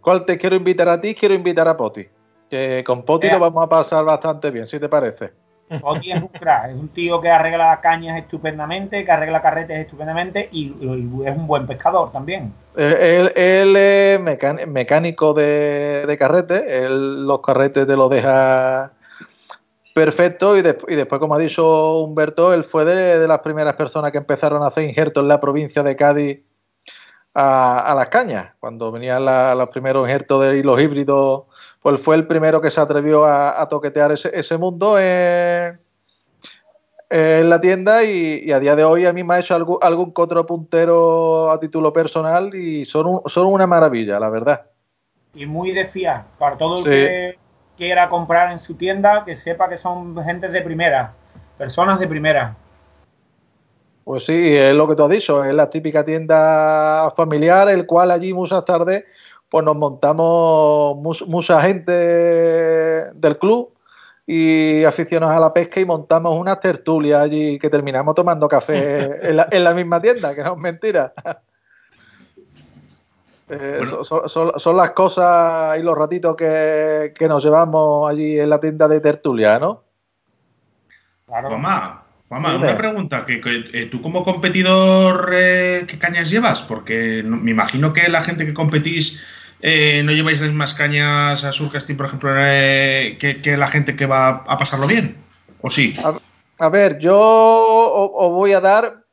¿Cuál te quiero invitar a ti? Quiero invitar a Poti. Que con Poti lo vamos a pasar bastante bien, si te parece. Poti es un crack, es un tío que arregla cañas estupendamente, que arregla carretes estupendamente y, es un buen pescador también. Él, es mecánico de, de carretes, él los carretes te los deja perfecto y, y, después, como ha dicho Humberto, él fue de, las primeras personas que empezaron a hacer injertos en la provincia de Cádiz a, las cañas, cuando venían los primeros injertos de los híbridos pues fue el primero que se atrevió a, toquetear ese, mundo en, la tienda y, a día de hoy a mí me ha hecho algún, algún puntero a título personal y son, son una maravilla, la verdad. Y muy de fiar, para todo el que quiera comprar en su tienda, que sepa que son gente de primera, personas de primera. Pues sí, es lo que tú has dicho, es la típica tienda familiar, el cual allí muchas tardes pues nos montamos mucha gente del club y aficionados a la pesca y montamos una tertulia allí que terminamos tomando café en la, misma tienda, que no es mentira. Eh, son, las cosas y los ratitos que, nos llevamos allí en la tienda de tertulia, ¿no? Claro. Mamá, mamá, una pregunta. Que, eh, ¿Tú como competidor eh, qué cañas llevas? Porque me imagino que la gente que competís eh, no lleváis las mismas cañas a Surcasting, por ejemplo, eh, que, la gente que va a pasarlo bien, ¿o sí? A, ver, yo os voy a dar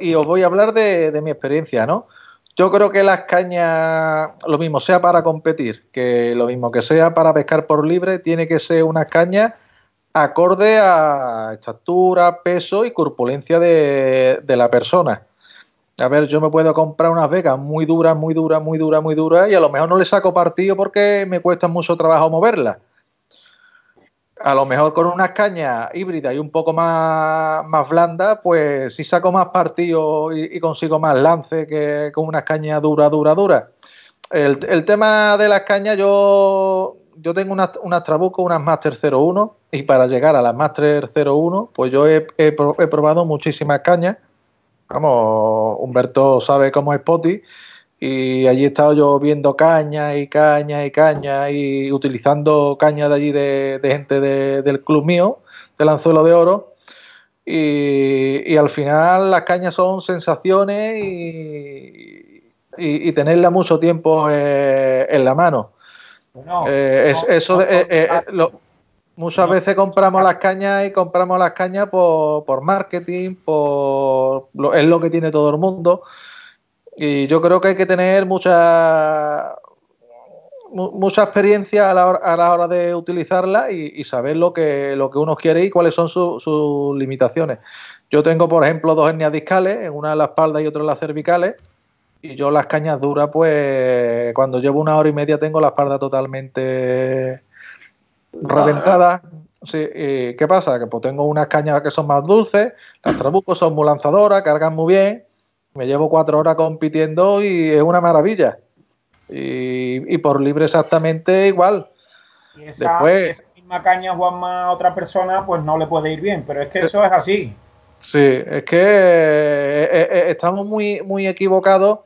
y os voy a hablar de, mi experiencia, ¿no? Yo creo que las cañas, lo mismo sea para competir, que lo mismo que sea para pescar por libre, tiene que ser una caña acorde a estatura, peso y corpulencia de la persona. A ver, yo me puedo comprar unas vegas muy duras, muy duras, muy duras, muy duras y a lo mejor no le saco partido porque me cuesta mucho trabajo moverlas. A lo mejor con unas cañas híbridas y un poco más, más blandas, pues sí saco más partido y, consigo más lance que con unas cañas duras, duras, duras. El, tema de las cañas, yo, yo tengo unas, unas Trabuco, unas Master 01 y para llegar a las Master 01, pues yo he, he probado muchísimas cañas Vamos, Humberto sabe cómo es Poti y allí he estado yo viendo caña y caña y caña y utilizando caña de allí de, gente del club mío, del anzuelo de oro. Y, al final las cañas son sensaciones y, y, tenerla mucho tiempo eh, en la mano. Eh, eso de, eh, Muchas veces compramos las cañas y compramos las cañas por, marketing, por es lo que tiene todo el mundo. Y yo creo que hay que tener mucha mucha experiencia a la hora, de utilizarla y, saber lo que, lo que uno quiere y cuáles son sus limitaciones. Yo tengo, por ejemplo, dos hernias discales, una en la espalda y otra en las cervicales, y yo las cañas duras, pues cuando llevo una hora y media tengo la espalda totalmente reventada. Sí, ¿Qué pasa? Que pues tengo unas cañas que son más dulces, las trabucos son muy lanzadoras, cargan muy bien, me llevo cuatro horas compitiendo y es una maravilla. Y, por libre exactamente igual. Y esa, misma caña, Juanma, a otra persona, pues no le puede ir bien, pero es que eso es así. Sí, es que eh, eh, eh, estamos muy, muy equivocados.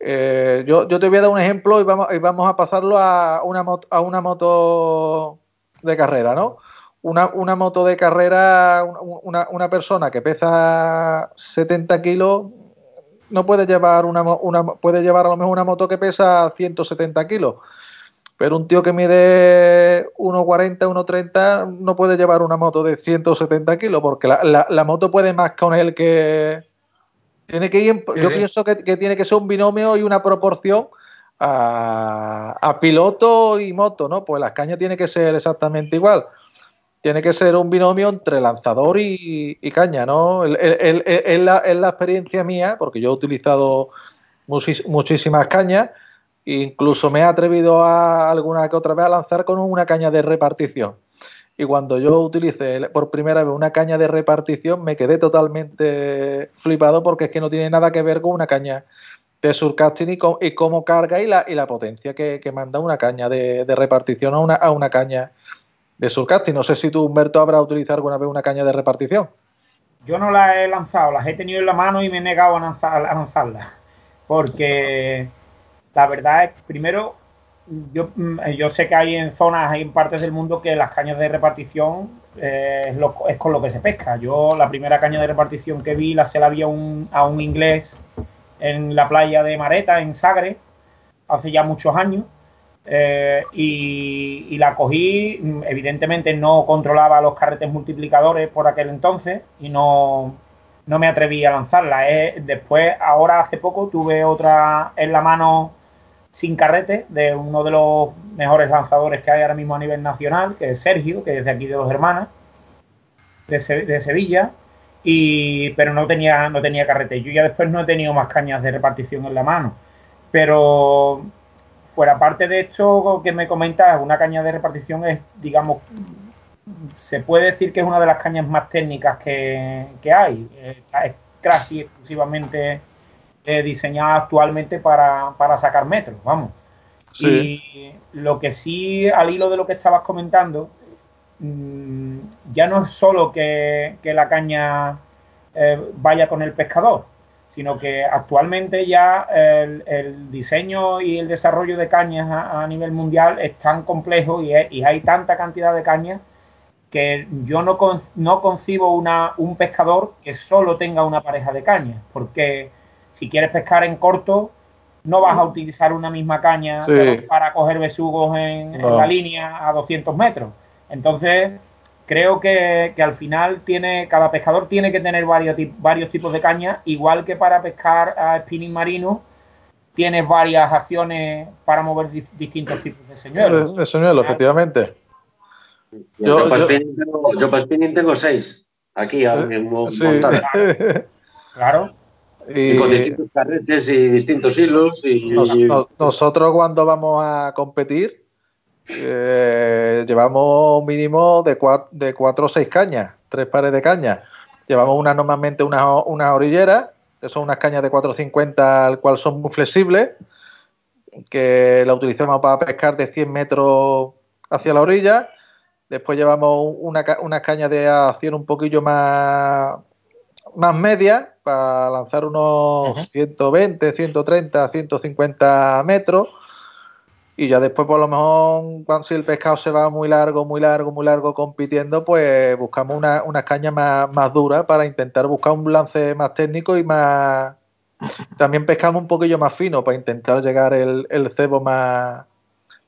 Yo, yo, te voy a dar un ejemplo y vamos, a pasarlo a una, moto de carrera, ¿no? Una, moto de carrera, una, una, persona que pesa 70 kilos no puede llevar una, una, puede llevar a lo mejor una moto que pesa 170 kilos. Pero un tío que mide 1,40, 1,30 no puede llevar una moto de 170 kilos porque la, la, moto puede más con él que... Tiene que ir, yo pienso que, que, tiene que ser un binomio y una proporción a, piloto y moto, ¿no? Pues las cañas tiene que ser exactamente igual. Tiene que ser un binomio entre lanzador y, caña, ¿no? Es la, experiencia mía, porque yo he utilizado muchísimas cañas. Incluso me he atrevido a alguna que otra vez a lanzar con una caña de repartición. Y cuando yo utilicé por primera vez una caña de repartición, me quedé totalmente flipado porque es que no tiene nada que ver con una caña de surcasting y, cómo carga y la, potencia que, manda una caña de, repartición a una, a una caña de surcasting. No sé si tú, Humberto, habrás utilizado alguna vez una caña de repartición. Yo no la he lanzado, las he tenido en la mano y me he negado a, lanzar, a lanzarlas. Porque la verdad es, primero, yo, mm, yo sé que hay en zonas, hay en partes del mundo que las cañas de repartición eh, es, con lo que se pesca. Yo la primera caña de repartición que vi la se la vi a un, a un inglés en la playa de Mareta, en Sagre, hace ya muchos años. Eh, y, la cogí, mm, evidentemente no controlaba los carretes multiplicadores por aquel entonces y no, no me atreví a lanzarla. Eh, después, ahora hace poco, tuve otra en la mano sin carrete de uno de los mejores lanzadores que hay ahora mismo a nivel nacional, que es Sergio, que es de aquí de Dos Hermanas, de, Sevilla, y, pero no tenía, no tenía carrete. Yo ya después no he tenido más cañas de repartición en la mano. Pero fuera parte de esto que me comentas, una caña de repartición es, digamos, se puede decir que es una de las cañas más técnicas que, hay. Es casi exclusivamente eh, diseñada actualmente para, sacar metros, vamos. Y lo que sí, al hilo de lo que estabas comentando, mm, ya no es solo que, la caña eh, vaya con el pescador, sino que actualmente ya el, diseño y el desarrollo de cañas a, nivel mundial es tan complejo y, hay tanta cantidad de cañas que yo no, no concibo una, un pescador que solo tenga una pareja de cañas, porque si quieres pescar en corto, no vas a utilizar una misma caña para coger besugos en, la línea a 200 metros. Entonces, creo que, al final tiene cada pescador tiene que tener varios, varios tipos de caña, igual que para pescar a spinning marino tienes varias acciones para mover distintos tipos de señuelos. De, señuelo, efectivamente. Yo, para spinning, tengo, seis. Aquí, en claro. Y, con distintos carretes y distintos hilos. Y, nosotros cuando vamos a competir eh, llevamos un mínimo de cuatro, de cuatro o seis cañas, tres pares de cañas. Llevamos una normalmente unas una orilleras, que son unas cañas de 450 al cual son muy flexibles, que la utilizamos para pescar de 100 metros hacia la orilla. Después llevamos una, unas cañas de acción un poquillo más, más medias para lanzar unos 120, 130, 150 metros. Y ya después, por lo mejor, cuando si el pescado se va muy largo, muy largo, muy largo compitiendo, pues buscamos una, una caña más, más dura para intentar buscar un lance más técnico y más. También pescamos un poquillo más fino para intentar llegar el, el cebo más,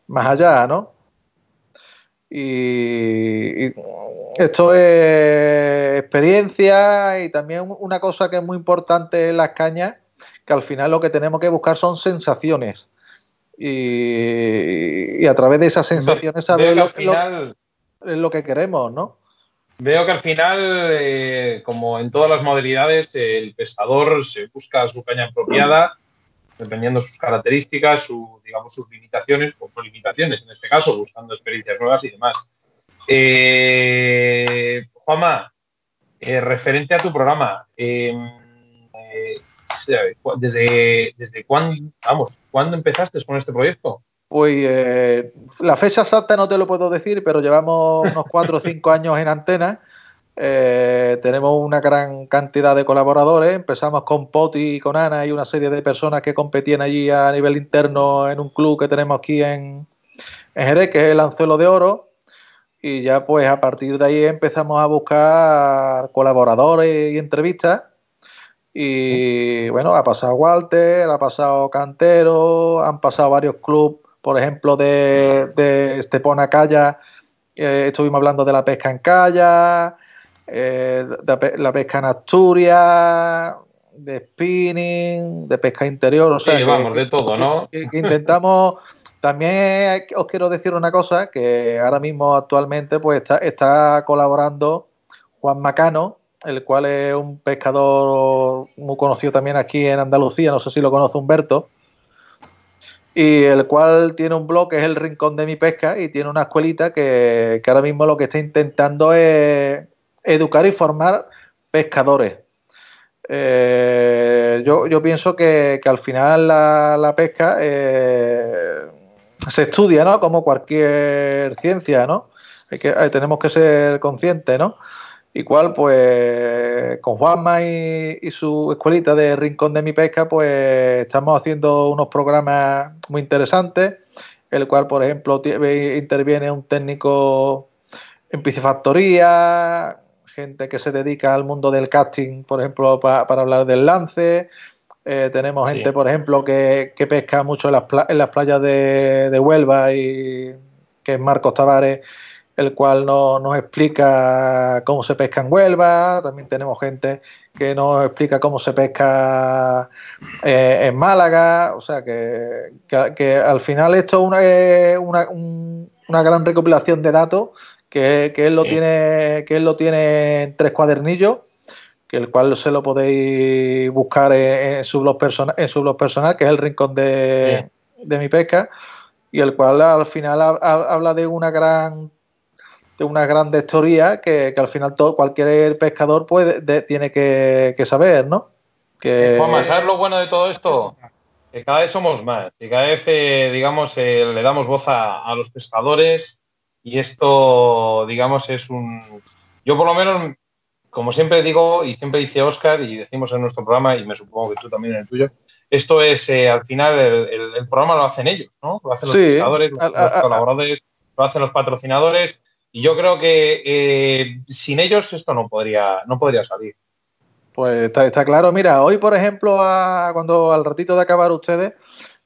más allá, ¿no? Y, esto es experiencia y también una cosa que es muy importante en las cañas, que al final lo que tenemos que buscar son sensaciones. Y, a través de esas sensaciones saber lo, final, lo, que queremos, ¿no? Veo que al final, eh, como en todas las modalidades, el pescador se busca su caña apropiada dependiendo sus características, su, digamos, sus limitaciones, o no limitaciones en este caso, buscando experiencias nuevas y demás. Eh, Juanma, eh, referente a tu programa, em, eh, desde, desde cuándo, vamos, ¿cuándo empezaste con este proyecto? Pues la fecha exacta no te lo puedo decir, pero llevamos unos cuatro o cinco años en antena eh, tenemos una gran cantidad de colaboradores. Empezamos con Poti y con Ana y una serie de personas que competían allí a nivel interno en un club que tenemos aquí en, Jerez, que es el Anzuelo de Oro. Y ya pues a partir de ahí empezamos a buscar colaboradores y entrevistas. Y bueno, ha pasado Walter, ha pasado Cantero, han pasado varios clubes, por ejemplo, de, de Estepona Calla. Eh, estuvimos hablando de la pesca en Calla, eh, de, la pesca en Asturias, de spinning, de pesca interior, o sea, vamos, de todo, ¿no? intentamos, también os quiero decir una cosa, que ahora mismo actualmente pues está, está colaborando Juan Macano, el cual es un pescador muy conocido también aquí en Andalucía, no sé si lo conoce Humberto, y el cual tiene un blog que es el Rincón de mi Pesca y tiene una escuelita que, ahora mismo lo que está intentando es educar y formar pescadores. Eh, yo, pienso que, al final la, pesca eh, se estudia, ¿no? Como cualquier ciencia, ¿no? que, tenemos que ser conscientes, ¿no? Igual, pues con Juanma y, su escuelita de Rincón de mi Pesca, pues estamos haciendo unos programas muy interesantes, el cual, por ejemplo, interviene un técnico en piscifactoría, gente que se dedica al mundo del casting, por ejemplo, para hablar del lance. Eh, tenemos gente, por ejemplo, que, pesca mucho en las, en las playas de, de Huelva y que es Marcos Tavares el cual nos explica cómo se pesca en Huelva, también tenemos gente que nos explica cómo se pesca eh, en Málaga, o sea que, que, al final esto es una, una, gran recopilación de datos que, él lo tiene que él lo tiene en tres cuadernillos que el cual se lo podéis buscar en, su blog personal en su blog personal que es el rincón de, de mi pesca y el cual al final habla de una gran de una gran teorías que, al final todo, cualquier pescador puede, tiene que, saber, ¿no? Que... Juanma, ¿sabes lo bueno de todo esto? Que cada vez somos más y cada vez, eh, digamos, eh, le damos voz a, los pescadores y esto, digamos, es un... Yo por lo menos, como siempre digo y siempre dice Oscar y decimos en nuestro programa y me supongo que tú también en el tuyo, esto es, eh, al final, el, programa lo hacen ellos, ¿no? Lo hacen los pescadores, los colaboradores, lo hacen los patrocinadores y yo creo que eh, sin ellos esto no podría, no podría salir. Pues está, claro. Mira, hoy, por ejemplo, cuando al ratito de acabar ustedes,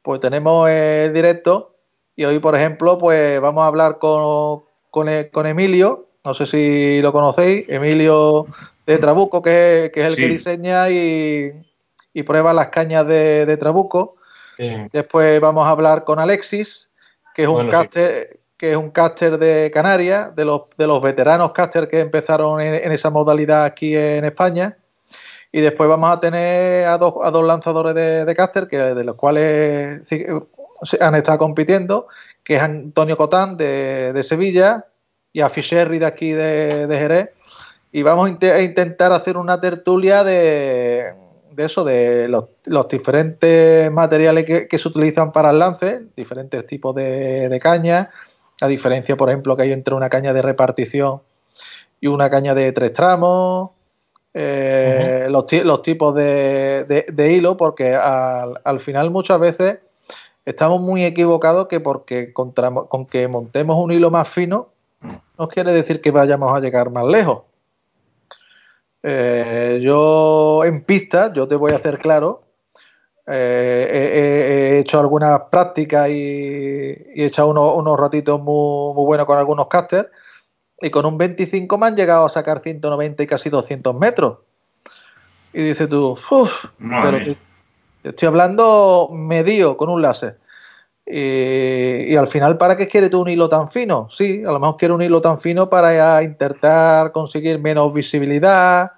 pues tenemos el directo y hoy, por ejemplo, pues vamos a hablar con, con, e, Emilio, no sé si lo conocéis, Emilio de Trabuco, que, es el que diseña y, prueba las cañas de, Trabuco. Después vamos a hablar con Alexis, que es un caster, que es un caster de Canarias, de los, de los veteranos caster que empezaron en, esa modalidad aquí en España. Y después vamos a tener a dos, a dos lanzadores de, de caster, que, de los cuales han estado compitiendo, que es Antonio Cotán de, Sevilla y a Fischerri de aquí de, Jerez. Y vamos a, intentar hacer una tertulia de, de eso, de los, diferentes materiales que, se utilizan para el lance, diferentes tipos de, de cañas, la diferencia, por ejemplo, que hay entre una caña de repartición y una caña de tres tramos, eh, los, tipos de, hilo, porque al, final muchas veces estamos muy equivocados que porque con que montemos un hilo más fino, no quiere decir que vayamos a llegar más lejos. Eh, yo en pista, yo te voy a hacer claro, eh, he, hecho algunas prácticas y, he echado unos, ratitos muy, buenos con algunos casters y con un 25 me han llegado a sacar 190 y casi 200 metros. Y dices tú, uff, pero estoy hablando medio con un láser. Y, al final, ¿para qué quieres tú un hilo tan fino? Sí, a lo mejor quiero un hilo tan fino para intentar conseguir menos visibilidad,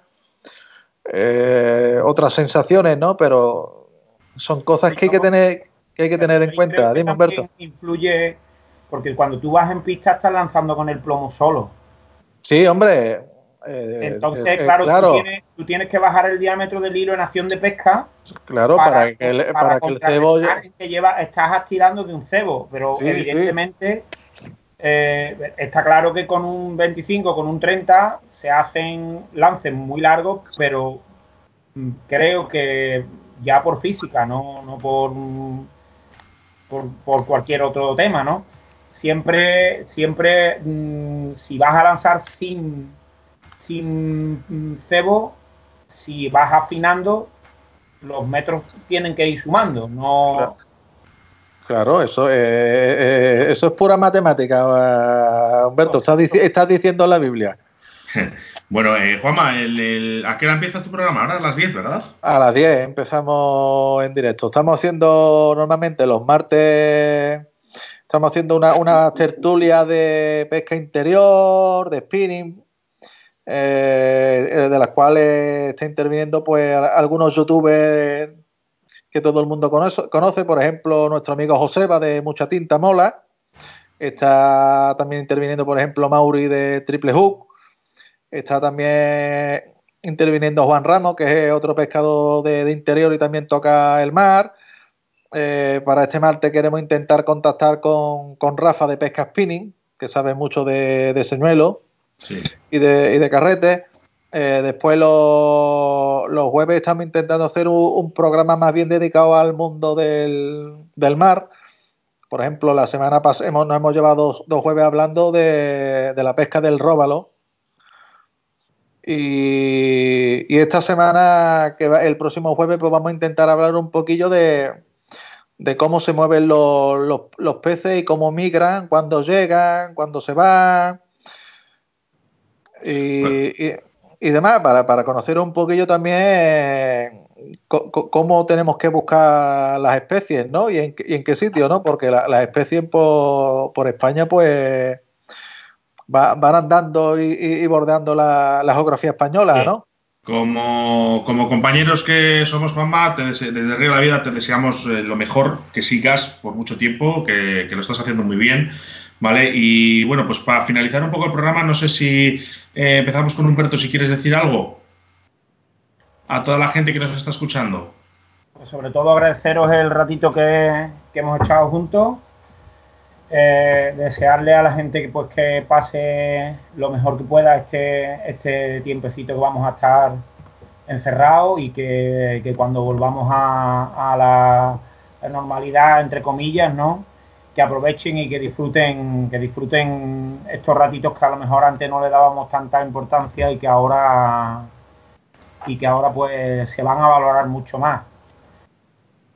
eh, otras sensaciones, ¿no? Pero son cosas que hay que tener, que hay que tener en cuenta. Dime, Humberto. Influye, porque cuando tú vas en pista estás lanzando con el plomo solo. Sí, hombre. Eh, Entonces, eh, claro, Tú, tienes, que bajar el diámetro del hilo en acción de pesca. Claro, para, que, el, para, que el cebo. Que lleva, estás estirando de un cebo, pero evidentemente eh, está claro que con un 25, con un 30 se hacen lances muy largos, pero creo que ya por física, no, no por, por, cualquier otro tema, ¿no? Siempre, siempre, mm, si vas a lanzar sin, sin mm, cebo, si vas afinando, los metros tienen que ir sumando, no... Claro. eso, es, eso es pura matemática, Humberto. Estás, estás diciendo la Biblia. Bueno, eh, Juanma, ¿a qué hora empieza tu programa? Ahora a las 10, ¿verdad? A las 10 empezamos en directo. Estamos haciendo normalmente los martes, estamos haciendo una, tertulia de pesca interior, de spinning, eh, de las cuales está interviniendo pues algunos youtubers que todo el mundo conoce, por ejemplo, nuestro amigo Joseba de Mucha Tinta Mola, está también interviniendo, por ejemplo, Mauri de Triple Hook, está también interviniendo Juan Ramos, que es otro pescador de, interior y también toca el mar. Eh, para este martes queremos intentar contactar con, Rafa de Pesca Spinning, que sabe mucho de, señuelo y, de, y de carrete. Eh, después los, jueves estamos intentando hacer un, programa más bien dedicado al mundo del, mar. Por ejemplo, la semana pasada hemos, nos hemos llevado dos, jueves hablando de, la pesca del róbalo. Y, esta semana, que el próximo jueves, pues vamos a intentar hablar un poquillo de, cómo se mueven los, peces y cómo migran, cuándo llegan, cuándo se van. Y, y demás, para, para conocer un poquillo también cómo tenemos que buscar las especies, ¿no? Y en, y en qué sitio, ¿no? Porque las especies por, por, España, pues, van andando y, bordeando la, geografía española, ¿no? Como, como, compañeros que somos, Juanma, desde Río de la Vida te deseamos eh, lo mejor, que sigas por mucho tiempo, que, que lo estás haciendo muy bien. ¿Vale? Y bueno, pues para finalizar un poco el programa, no sé si eh, empezamos con Humberto, si quieres decir algo a toda la gente que nos está escuchando. Pues sobre todo agradeceros el ratito que, hemos echado juntos. Eh, desearle a la gente que pues que pase lo mejor que pueda este, este tiempecito que vamos a estar encerrados y que, cuando volvamos a, la normalidad, entre comillas, ¿no? Que aprovechen y que disfruten, que disfruten estos ratitos que a lo mejor antes no le dábamos tanta importancia y que ahora y que ahora pues se van a valorar mucho más.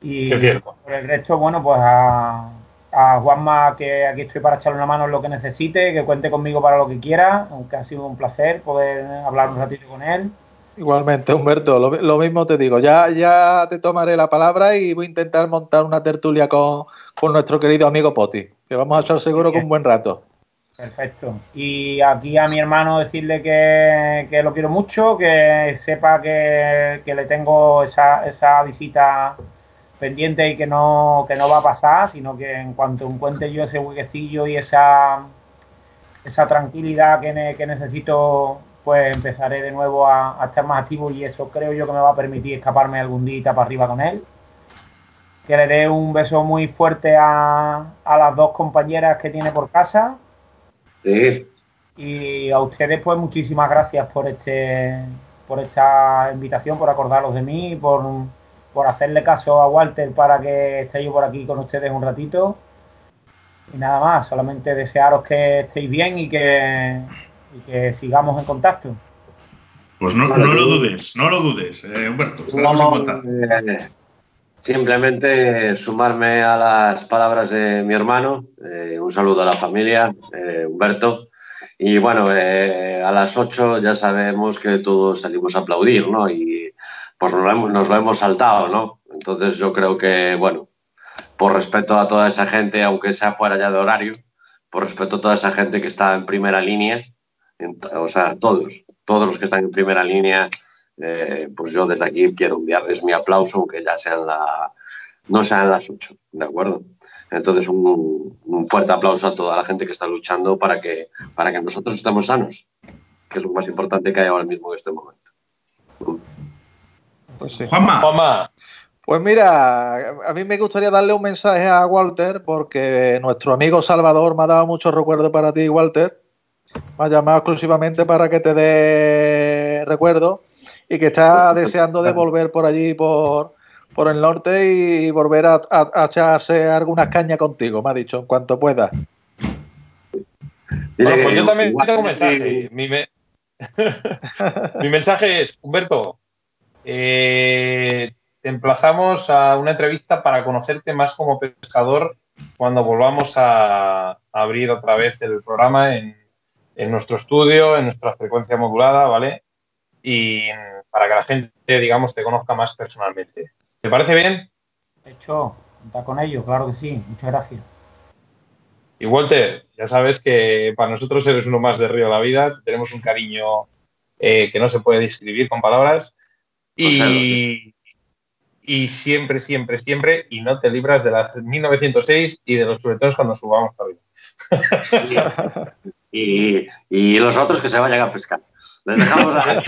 Y por el resto, bueno, pues a, a Juanma, que aquí estoy para echarle una mano en lo que necesite, que cuente conmigo para lo que quiera, aunque ha sido un placer poder hablar un ratito con él. Igualmente, Humberto, lo, lo mismo te digo, ya, ya te tomaré la palabra y voy a intentar montar una tertulia con, con nuestro querido amigo Poti, que vamos a estar seguro con un buen rato. Perfecto. Y aquí a mi hermano decirle que, lo quiero mucho, que sepa que, le tengo esa, esa, visita pendiente y que no, que no va a pasar, sino que en cuanto encuentre yo ese huequecillo y esa, esa tranquilidad que, que necesito, pues empezaré de nuevo a, a, estar más activo y eso creo yo que me va a permitir escaparme algún día para arriba con él que le dé un beso muy fuerte a, las dos compañeras que tiene por casa. Sí. Y a ustedes, pues muchísimas gracias por este por esta invitación, por acordaros de mí, por, por hacerle caso a Walter para que esté yo por aquí con ustedes un ratito. Y nada más, solamente desearos que estéis bien y que, que sigamos en contacto. Pues no, lo dudes, no lo dudes, eh, Humberto. Estaremos en contacto. Simplemente sumarme a las palabras de mi hermano. Eh, un saludo a la familia, eh, Humberto. Y bueno, eh, a las 8 ya sabemos que todos salimos a aplaudir, ¿no? Y pues nos lo, hemos, nos lo hemos saltado, ¿no? Entonces yo creo que, bueno, por respeto a toda esa gente, aunque sea fuera ya de horario, por respeto a toda esa gente que está en primera línea, o sea, todos, todos los que están en primera línea eh, pues yo desde aquí quiero enviarles mi aplauso, aunque ya sean la, no sean las 8, ¿de acuerdo? Entonces, un, fuerte aplauso a toda la gente que está luchando para que, para que nosotros estemos sanos, que es lo más importante que hay ahora mismo en este momento. Pues Juanma. Pues mira, a mí me gustaría darle un mensaje a Walter porque nuestro amigo Salvador me ha dado mucho recuerdo para ti, Walter. Me ha llamado exclusivamente para que te dé recuerdo y que está deseando de volver por allí, por, por el norte y volver a, echarse algunas cañas contigo, me ha dicho, en cuanto pueda. Bueno, pues yo también tengo un mensaje. Mi, mensaje es, Humberto, eh, te emplazamos a una entrevista para conocerte más como pescador cuando volvamos a, abrir otra vez el programa en, en, nuestro estudio, en nuestra frecuencia modulada, ¿vale? Y para que la gente, digamos, te conozca más personalmente. ¿Te parece bien? Hecho, está con ello, claro que sí. Muchas gracias. Y Walter, ya sabes que para nosotros eres uno más de Río de la Vida, tenemos un cariño eh, que no se puede describir con palabras. Y, y siempre, siempre, siempre, y no te libras de la 1906 y de los chuletones cuando subamos para y, los otros que se vayan a pescar. Les dejamos a...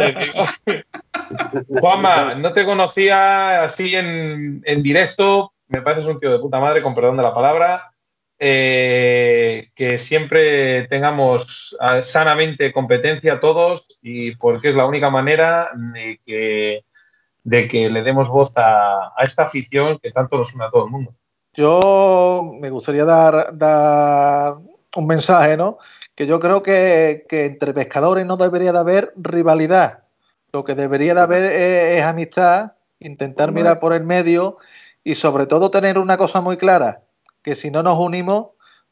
Juanma, no te conocía así en, en, directo, me pareces un tío de puta madre, con perdón de la palabra. Eh, que siempre tengamos ah, sanamente competencia todos y porque es la única manera de que de que le demos voz a, esta afición que tanto nos une a todo el mundo. Yo me gustaría dar, dar un mensaje, ¿no? Que yo creo que, entre pescadores no debería de haber rivalidad. Lo que debería de haber es, amistad, intentar mirar por el medio y sobre todo tener una cosa muy clara, que si no nos unimos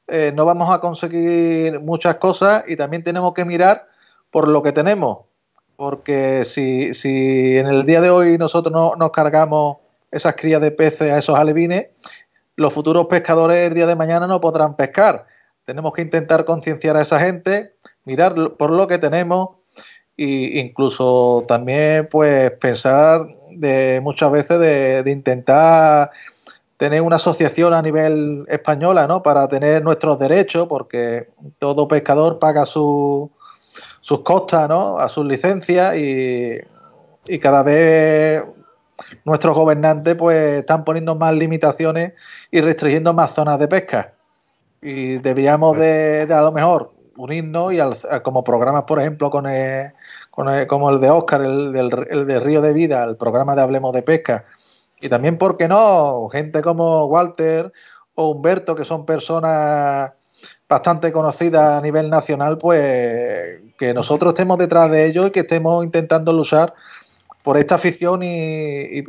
eh, no vamos a conseguir muchas cosas y también tenemos que mirar por lo que tenemos porque si, si en el día de hoy nosotros no, nos cargamos esas crías de peces a esos alevines, los futuros pescadores el día de mañana no podrán pescar. Tenemos que intentar concienciar a esa gente, mirar por lo que tenemos e incluso también pues pensar de muchas veces de, intentar tener una asociación a nivel española, ¿no? Para tener nuestros derechos, porque todo pescador paga su, sus costas, ¿no? A sus licencias y, cada vez nuestros gobernantes pues están poniendo más limitaciones y restringiendo más zonas de pesca. Y deberíamos de, a lo mejor unirnos y como programas, por ejemplo, con, como el de Oscar, el, el de Río de Vida, el programa de Hablemos de Pesca. Y también, ¿por qué no? Gente como Walter o Humberto, que son personas bastante conocida a nivel nacional, pues que nosotros estemos detrás de ellos y que estemos intentando luchar por esta afición y,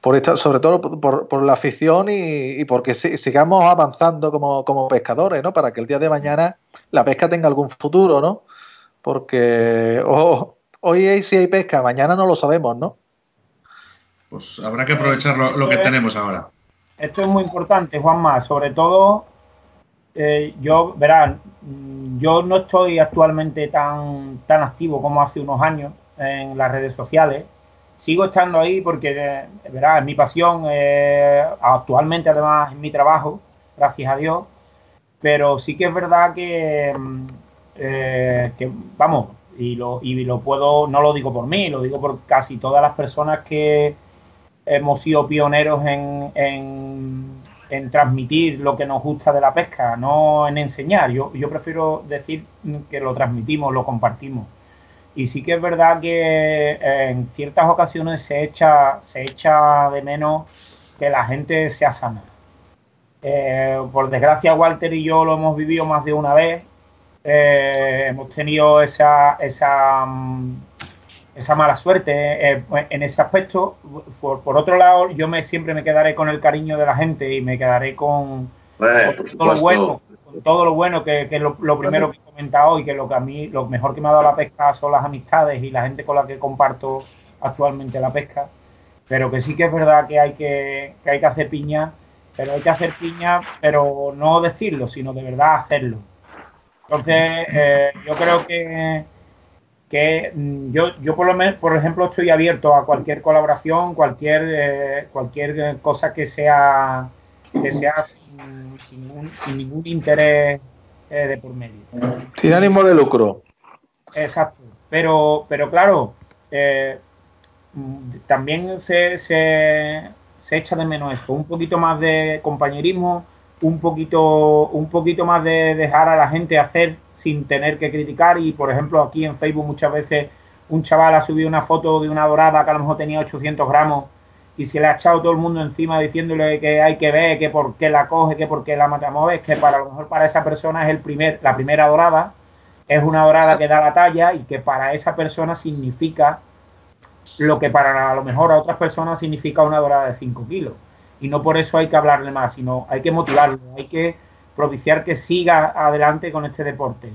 por esta, sobre todo por, la afición y, porque sigamos avanzando como, pescadores, ¿no? Para que el día de mañana la pesca tenga algún futuro, ¿no? Porque hoy sí hay pesca, mañana no lo sabemos, ¿no? Pues habrá que aprovechar lo, que tenemos ahora. Esto es muy importante, Juanma, sobre todo eh, yo, verán, yo no estoy actualmente tan, tan activo como hace unos años en las redes sociales. Sigo estando ahí porque, eh, verá, es mi pasión, eh, actualmente además es mi trabajo, gracias a Dios, pero sí que es verdad que, que vamos, y lo, y lo puedo, no lo digo por mí, lo digo por casi todas las personas que hemos sido pioneros en en transmitir lo que nos gusta de la pesca, no en enseñar. Yo, yo prefiero decir que lo transmitimos, lo compartimos. Y sí que es verdad que eh, en ciertas ocasiones se echa, se echa de menos que la gente sea sana. Eh, por desgracia, Walter y yo lo hemos vivido más de una vez. Eh, hemos tenido esa, esa, mm, esa mala suerte eh, eh, en ese aspecto. Por, otro lado, yo me, siempre me quedaré con el cariño de la gente y me quedaré con, todo lo bueno, todo lo bueno que, es lo, primero que he comentado y que lo que a mí, lo mejor que me ha dado la pesca son las amistades y la gente con la que comparto actualmente la pesca. Pero que sí que es verdad que hay que, hay que hacer piña, pero hay que hacer piña, pero no decirlo, sino de verdad hacerlo. Entonces, eh, yo creo que que mm, yo, yo por lo menos, por ejemplo, estoy abierto a cualquier colaboración, cualquier, eh, cualquier cosa que sea, que sea sin, sin, ningún interés eh, de por medio. Sin ánimo de lucro. Exacto. Pero, pero claro, eh, también se, se, se echa de menos eso, un poquito más de compañerismo, un poquito, un poquito más de dejar a la gente hacer sin tener que criticar. Y por ejemplo, aquí en Facebook muchas veces un chaval ha subido una foto de una dorada que a lo mejor tenía 800 gramos y se le ha echado todo el mundo encima diciéndole que hay que ver, que por qué la coge, que por qué la matamos, es que para lo mejor para esa persona es el primer, la primera dorada, es una dorada que da la talla y que para esa persona significa lo que para a lo mejor a otras personas significa una dorada de 5 kilos y no por eso hay que hablarle más, sino hay que motivarlo, hay que propiciar que siga adelante con este deporte.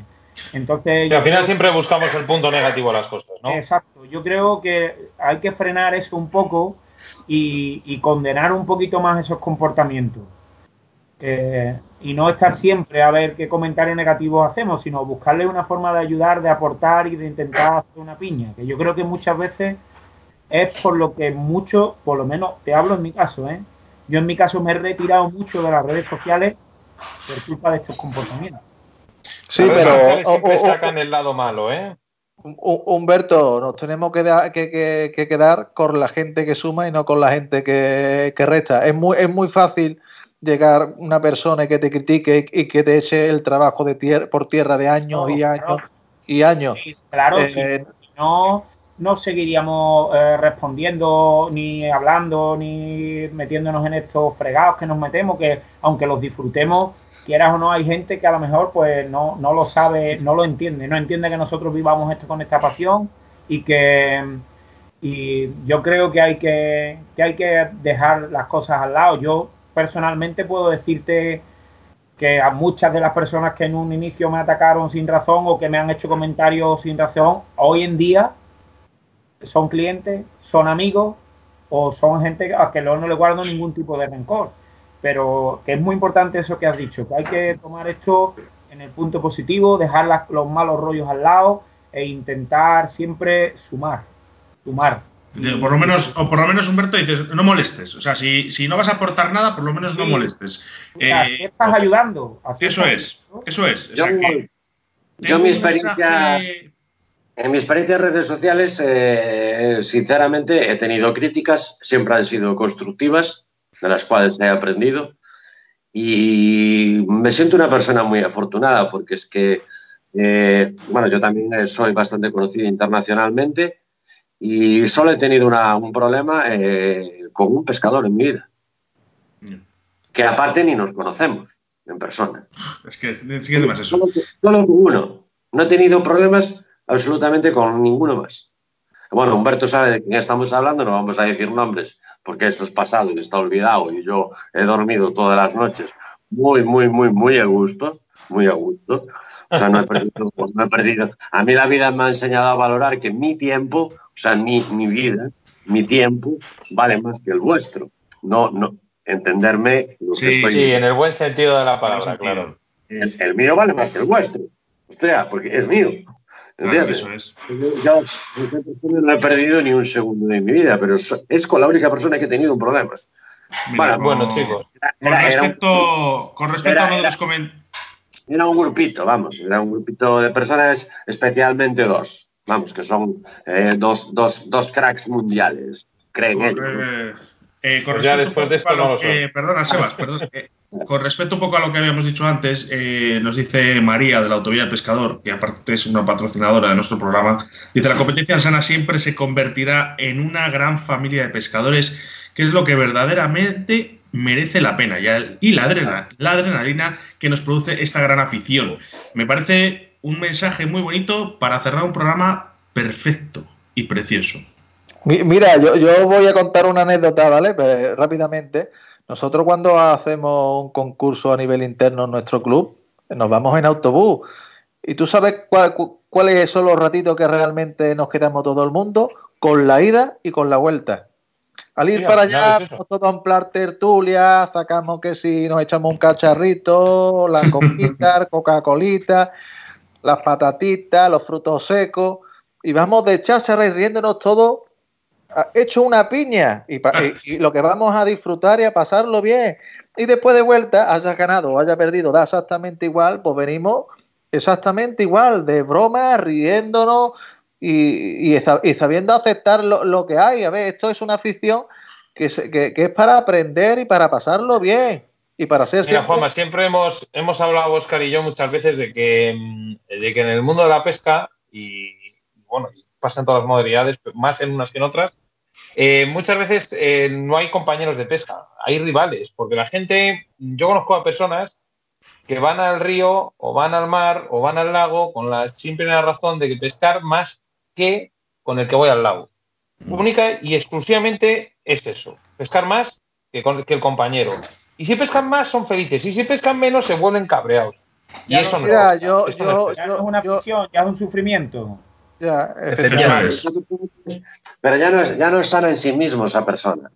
Entonces, al final siempre buscamos el punto negativo de las cosas, ¿no? Exacto. Yo creo que hay que frenar eso un poco y, condenar un poquito más esos comportamientos. Eh, y no estar siempre a ver qué comentarios negativos hacemos, sino buscarle una forma de ayudar, de aportar y de intentar hacer una piña, que yo creo que muchas veces es por lo que mucho, por lo menos te hablo en mi caso, ¿eh? yo en mi caso me he retirado mucho de las redes sociales por culpa de estos comportamientos. Sí, pero siempre sacan el lado malo, ¿eh? Humberto, nos tenemos que, que, quedar con la gente que suma y no con la gente que, resta. Es muy, es muy fácil llegar una persona que te critique y que te eche el trabajo de por tierra de años y años y años. claro, si eh, no, no seguiríamos eh, respondiendo, ni hablando, ni metiéndonos en estos fregados que nos metemos, que aunque los disfrutemos, quieras o no, hay gente que a lo mejor pues no, no lo sabe, no lo entiende, no entiende que nosotros vivamos esto con esta pasión y que y yo creo que hay que, que hay que dejar las cosas al lado. Yo personalmente puedo decirte que a muchas de las personas que en un inicio me atacaron sin razón o que me han hecho comentarios sin razón, hoy en día son clientes, son amigos o son gente a que no le guardo ningún tipo de rencor. Pero que es muy importante eso que has dicho, que hay que tomar esto en el punto positivo, dejar los malos rollos al lado e intentar siempre sumar, sumar por lo menos, o por lo menos, Humberto, dices, no molestes. O sea, si, no vas a aportar nada, por lo menos no molestes. Eh, estás ayudando. eso es, eso es. yo, mi experiencia, en mi experiencia en redes sociales, eh, sinceramente, he tenido críticas, siempre han sido constructivas, de las cuales he aprendido. Y me siento una persona muy afortunada porque es que, eh, bueno, yo también soy bastante conocido internacionalmente y solo he tenido un problema eh, con un pescador en mi vida. Que aparte ni nos conocemos en persona. Es que, siguiente más eso. Solo, con uno. No he tenido problemas absolutamente con ninguno más. Bueno, Humberto sabe de quién estamos hablando, no vamos a decir nombres, porque esto es pasado y está olvidado y yo he dormido todas las noches muy, muy, muy, muy a gusto, muy a gusto. O sea, no he perdido, no he perdido. A mí la vida me ha enseñado a valorar que mi tiempo o sea, mi, mi vida, mi tiempo vale más que el vuestro. No, no, entenderme lo sí, que Sí, en el buen sentido de la palabra, claro. El, mío vale más que el vuestro. O sea, porque es mío. Eso es. Yo, no he perdido ni un segundo de mi vida, pero es con la única persona que he tenido un problema. bueno, chicos. Con respecto, con respecto a uno de los comentarios. Era un grupito, vamos, era un grupito de personas, especialmente dos Vamos, que son eh, dos, dos, dos, cracks mundiales, creen ellos. Eh, con pues ya después de esto no lo Perdona, Sebas, perdón. Eh, con respecto un poco a lo que habíamos dicho antes, nos dice María de la Autovía del Pescador, que aparte es una patrocinadora de nuestro programa, dice, la competencia sana siempre se convertirá en una gran familia de pescadores, que es lo que verdaderamente merece la pena y la, adrenalina, la adrenalina que nos produce esta gran afición. Me parece un mensaje muy bonito para cerrar un programa perfecto y precioso. Mira, yo, voy a contar una anécdota, ¿vale? Pues, rápidamente. Nosotros cuando hacemos un concurso a nivel interno en nuestro club, nos vamos en autobús. ¿Y tú sabes cuáles son los ratitos que realmente nos quedamos todo el mundo? Con la ida y con la vuelta. Al ir para allá, todo en plan tertulia, sacamos que si nos echamos un cacharrito, la coquita, Coca-Colita, las patatitas, los frutos secos, y vamos de cháchara y riéndonos todo hecho una piña y, lo que vamos a disfrutar y a pasarlo bien. Y después de vuelta, haya ganado o haya perdido, da exactamente igual, pues venimos exactamente igual, de broma, riéndonos y, y, sabiendo aceptar lo, que hay. A ver, esto es una afición que, que es para aprender y para pasarlo bien. Y para ser. Mira, Juanma, siempre hemos, hemos hablado, Oscar y yo, muchas veces de que, mm, de que en el mundo de la pesca, y bueno, pasa en todas las modalidades, más en unas que en otras, eh, muchas veces eh, no hay compañeros de pesca, hay rivales, porque la gente, yo conozco a personas que van al río o van al mar o van al lago con la simple razón de que pescar más que con el que voy al lago. Mm. Única y exclusivamente es eso, pescar más que, con, que el compañero. Y si pescan más, son felices. Y si pescan menos, se vuelven cabreados. Y eso no, ya, yo, yo, es una afición, ya es un sufrimiento. Ya, Pero ya no, es, ya no es sana en sí mismo esa persona.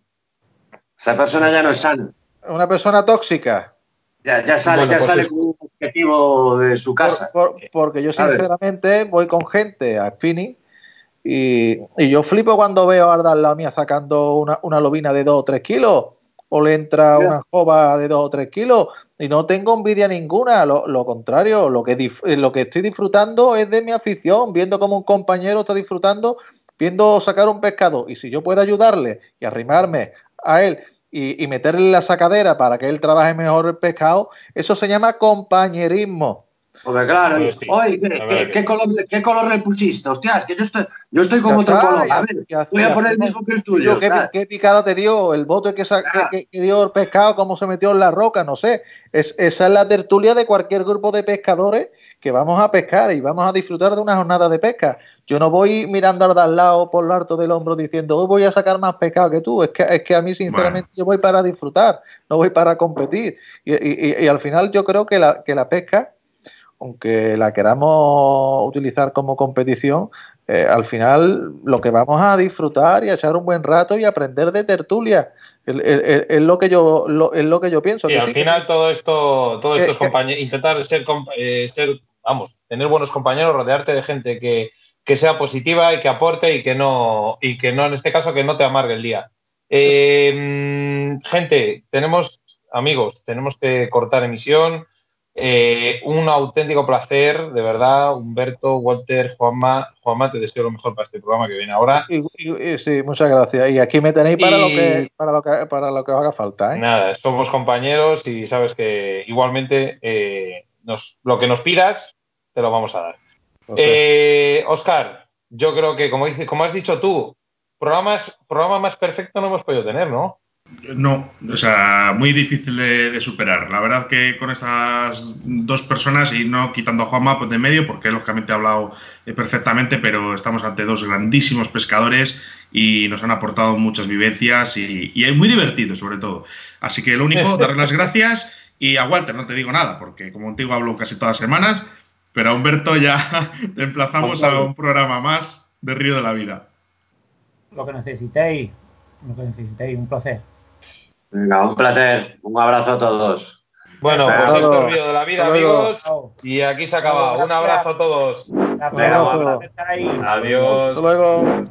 Esa persona ya no es sana. Una persona tóxica. Ya, sale, ya pues sale con un objetivo de su casa. porque yo sinceramente voy con gente a spinning y, yo flipo cuando veo a Ardal mía sacando una, una, lobina de 2 o 3 kilos o le entra una jova de 2 o 3 kilos y no tengo envidia ninguna, lo, lo contrario, lo que, lo que estoy disfrutando es de mi afición, viendo como un compañero está disfrutando, viendo sacar un pescado y si yo puedo ayudarle y arrimarme a él y, meterle la sacadera para que él trabaje mejor el pescado, eso se llama compañerismo. Porque claro, oye, ¿qué, color, ¿qué, color, le pusiste? Hostias, que yo estoy, yo estoy con otro color. A ver, voy a poner el mismo que el tuyo. ¿Qué, picada te dio? ¿El bote que, que, dio el pescado? ¿Cómo se metió en la roca? No sé. Es, esa es la tertulia de cualquier grupo de pescadores que vamos a pescar y vamos a disfrutar de una jornada de pesca. Yo no voy mirando al lado por el harto del hombro diciendo, hoy voy a sacar más pescado que tú. Es que, es que a mí, sinceramente, yo voy para disfrutar, no voy para competir. Y, al final yo creo que la, que la pesca, aunque la queramos utilizar como competición, eh, al final lo que vamos a disfrutar y a echar un buen rato y aprender de tertulia. Es lo que yo es lo que yo pienso. Y al final todo esto, todo esto es intentar ser, eh, ser, vamos, tener buenos compañeros, rodearte de gente que, que sea positiva y que aporte y que no, y que no, en este caso, que no te amargue el día. Eh, gente, tenemos, amigos, tenemos que cortar emisión. Eh, un auténtico placer, de verdad, Humberto, Walter, Juanma. Juanma, te deseo lo mejor para este programa que viene ahora. sí, muchas gracias. Y aquí me tenéis para, lo, que, para, lo, que, para lo que haga falta. ¿eh? Nada, somos compañeros y sabes que igualmente nos, lo que nos pidas, te lo vamos a dar. Eh, Oscar, yo creo que, como, dice, como has dicho tú, programas, programa más perfecto no hemos podido tener, ¿no? No, o sea, muy difícil de, superar. La verdad que con esas dos personas y no quitando a Juanma pues de medio, porque lógicamente ha hablado eh, perfectamente, pero estamos ante dos grandísimos pescadores y nos han aportado muchas vivencias y, y muy divertido sobre todo. Así que lo único, darle las gracias y a Walter no te digo nada, porque como contigo hablo casi todas las semanas pero a Humberto ya te emplazamos a un programa más de Río de la Vida. Lo que necesitéis, lo que necesitéis, un placer. Venga, un placer. Un abrazo a todos. Bueno, pues esto es Río de la Vida, amigos. Y aquí se acaba. Un abrazo a todos. Adiós. Hasta luego.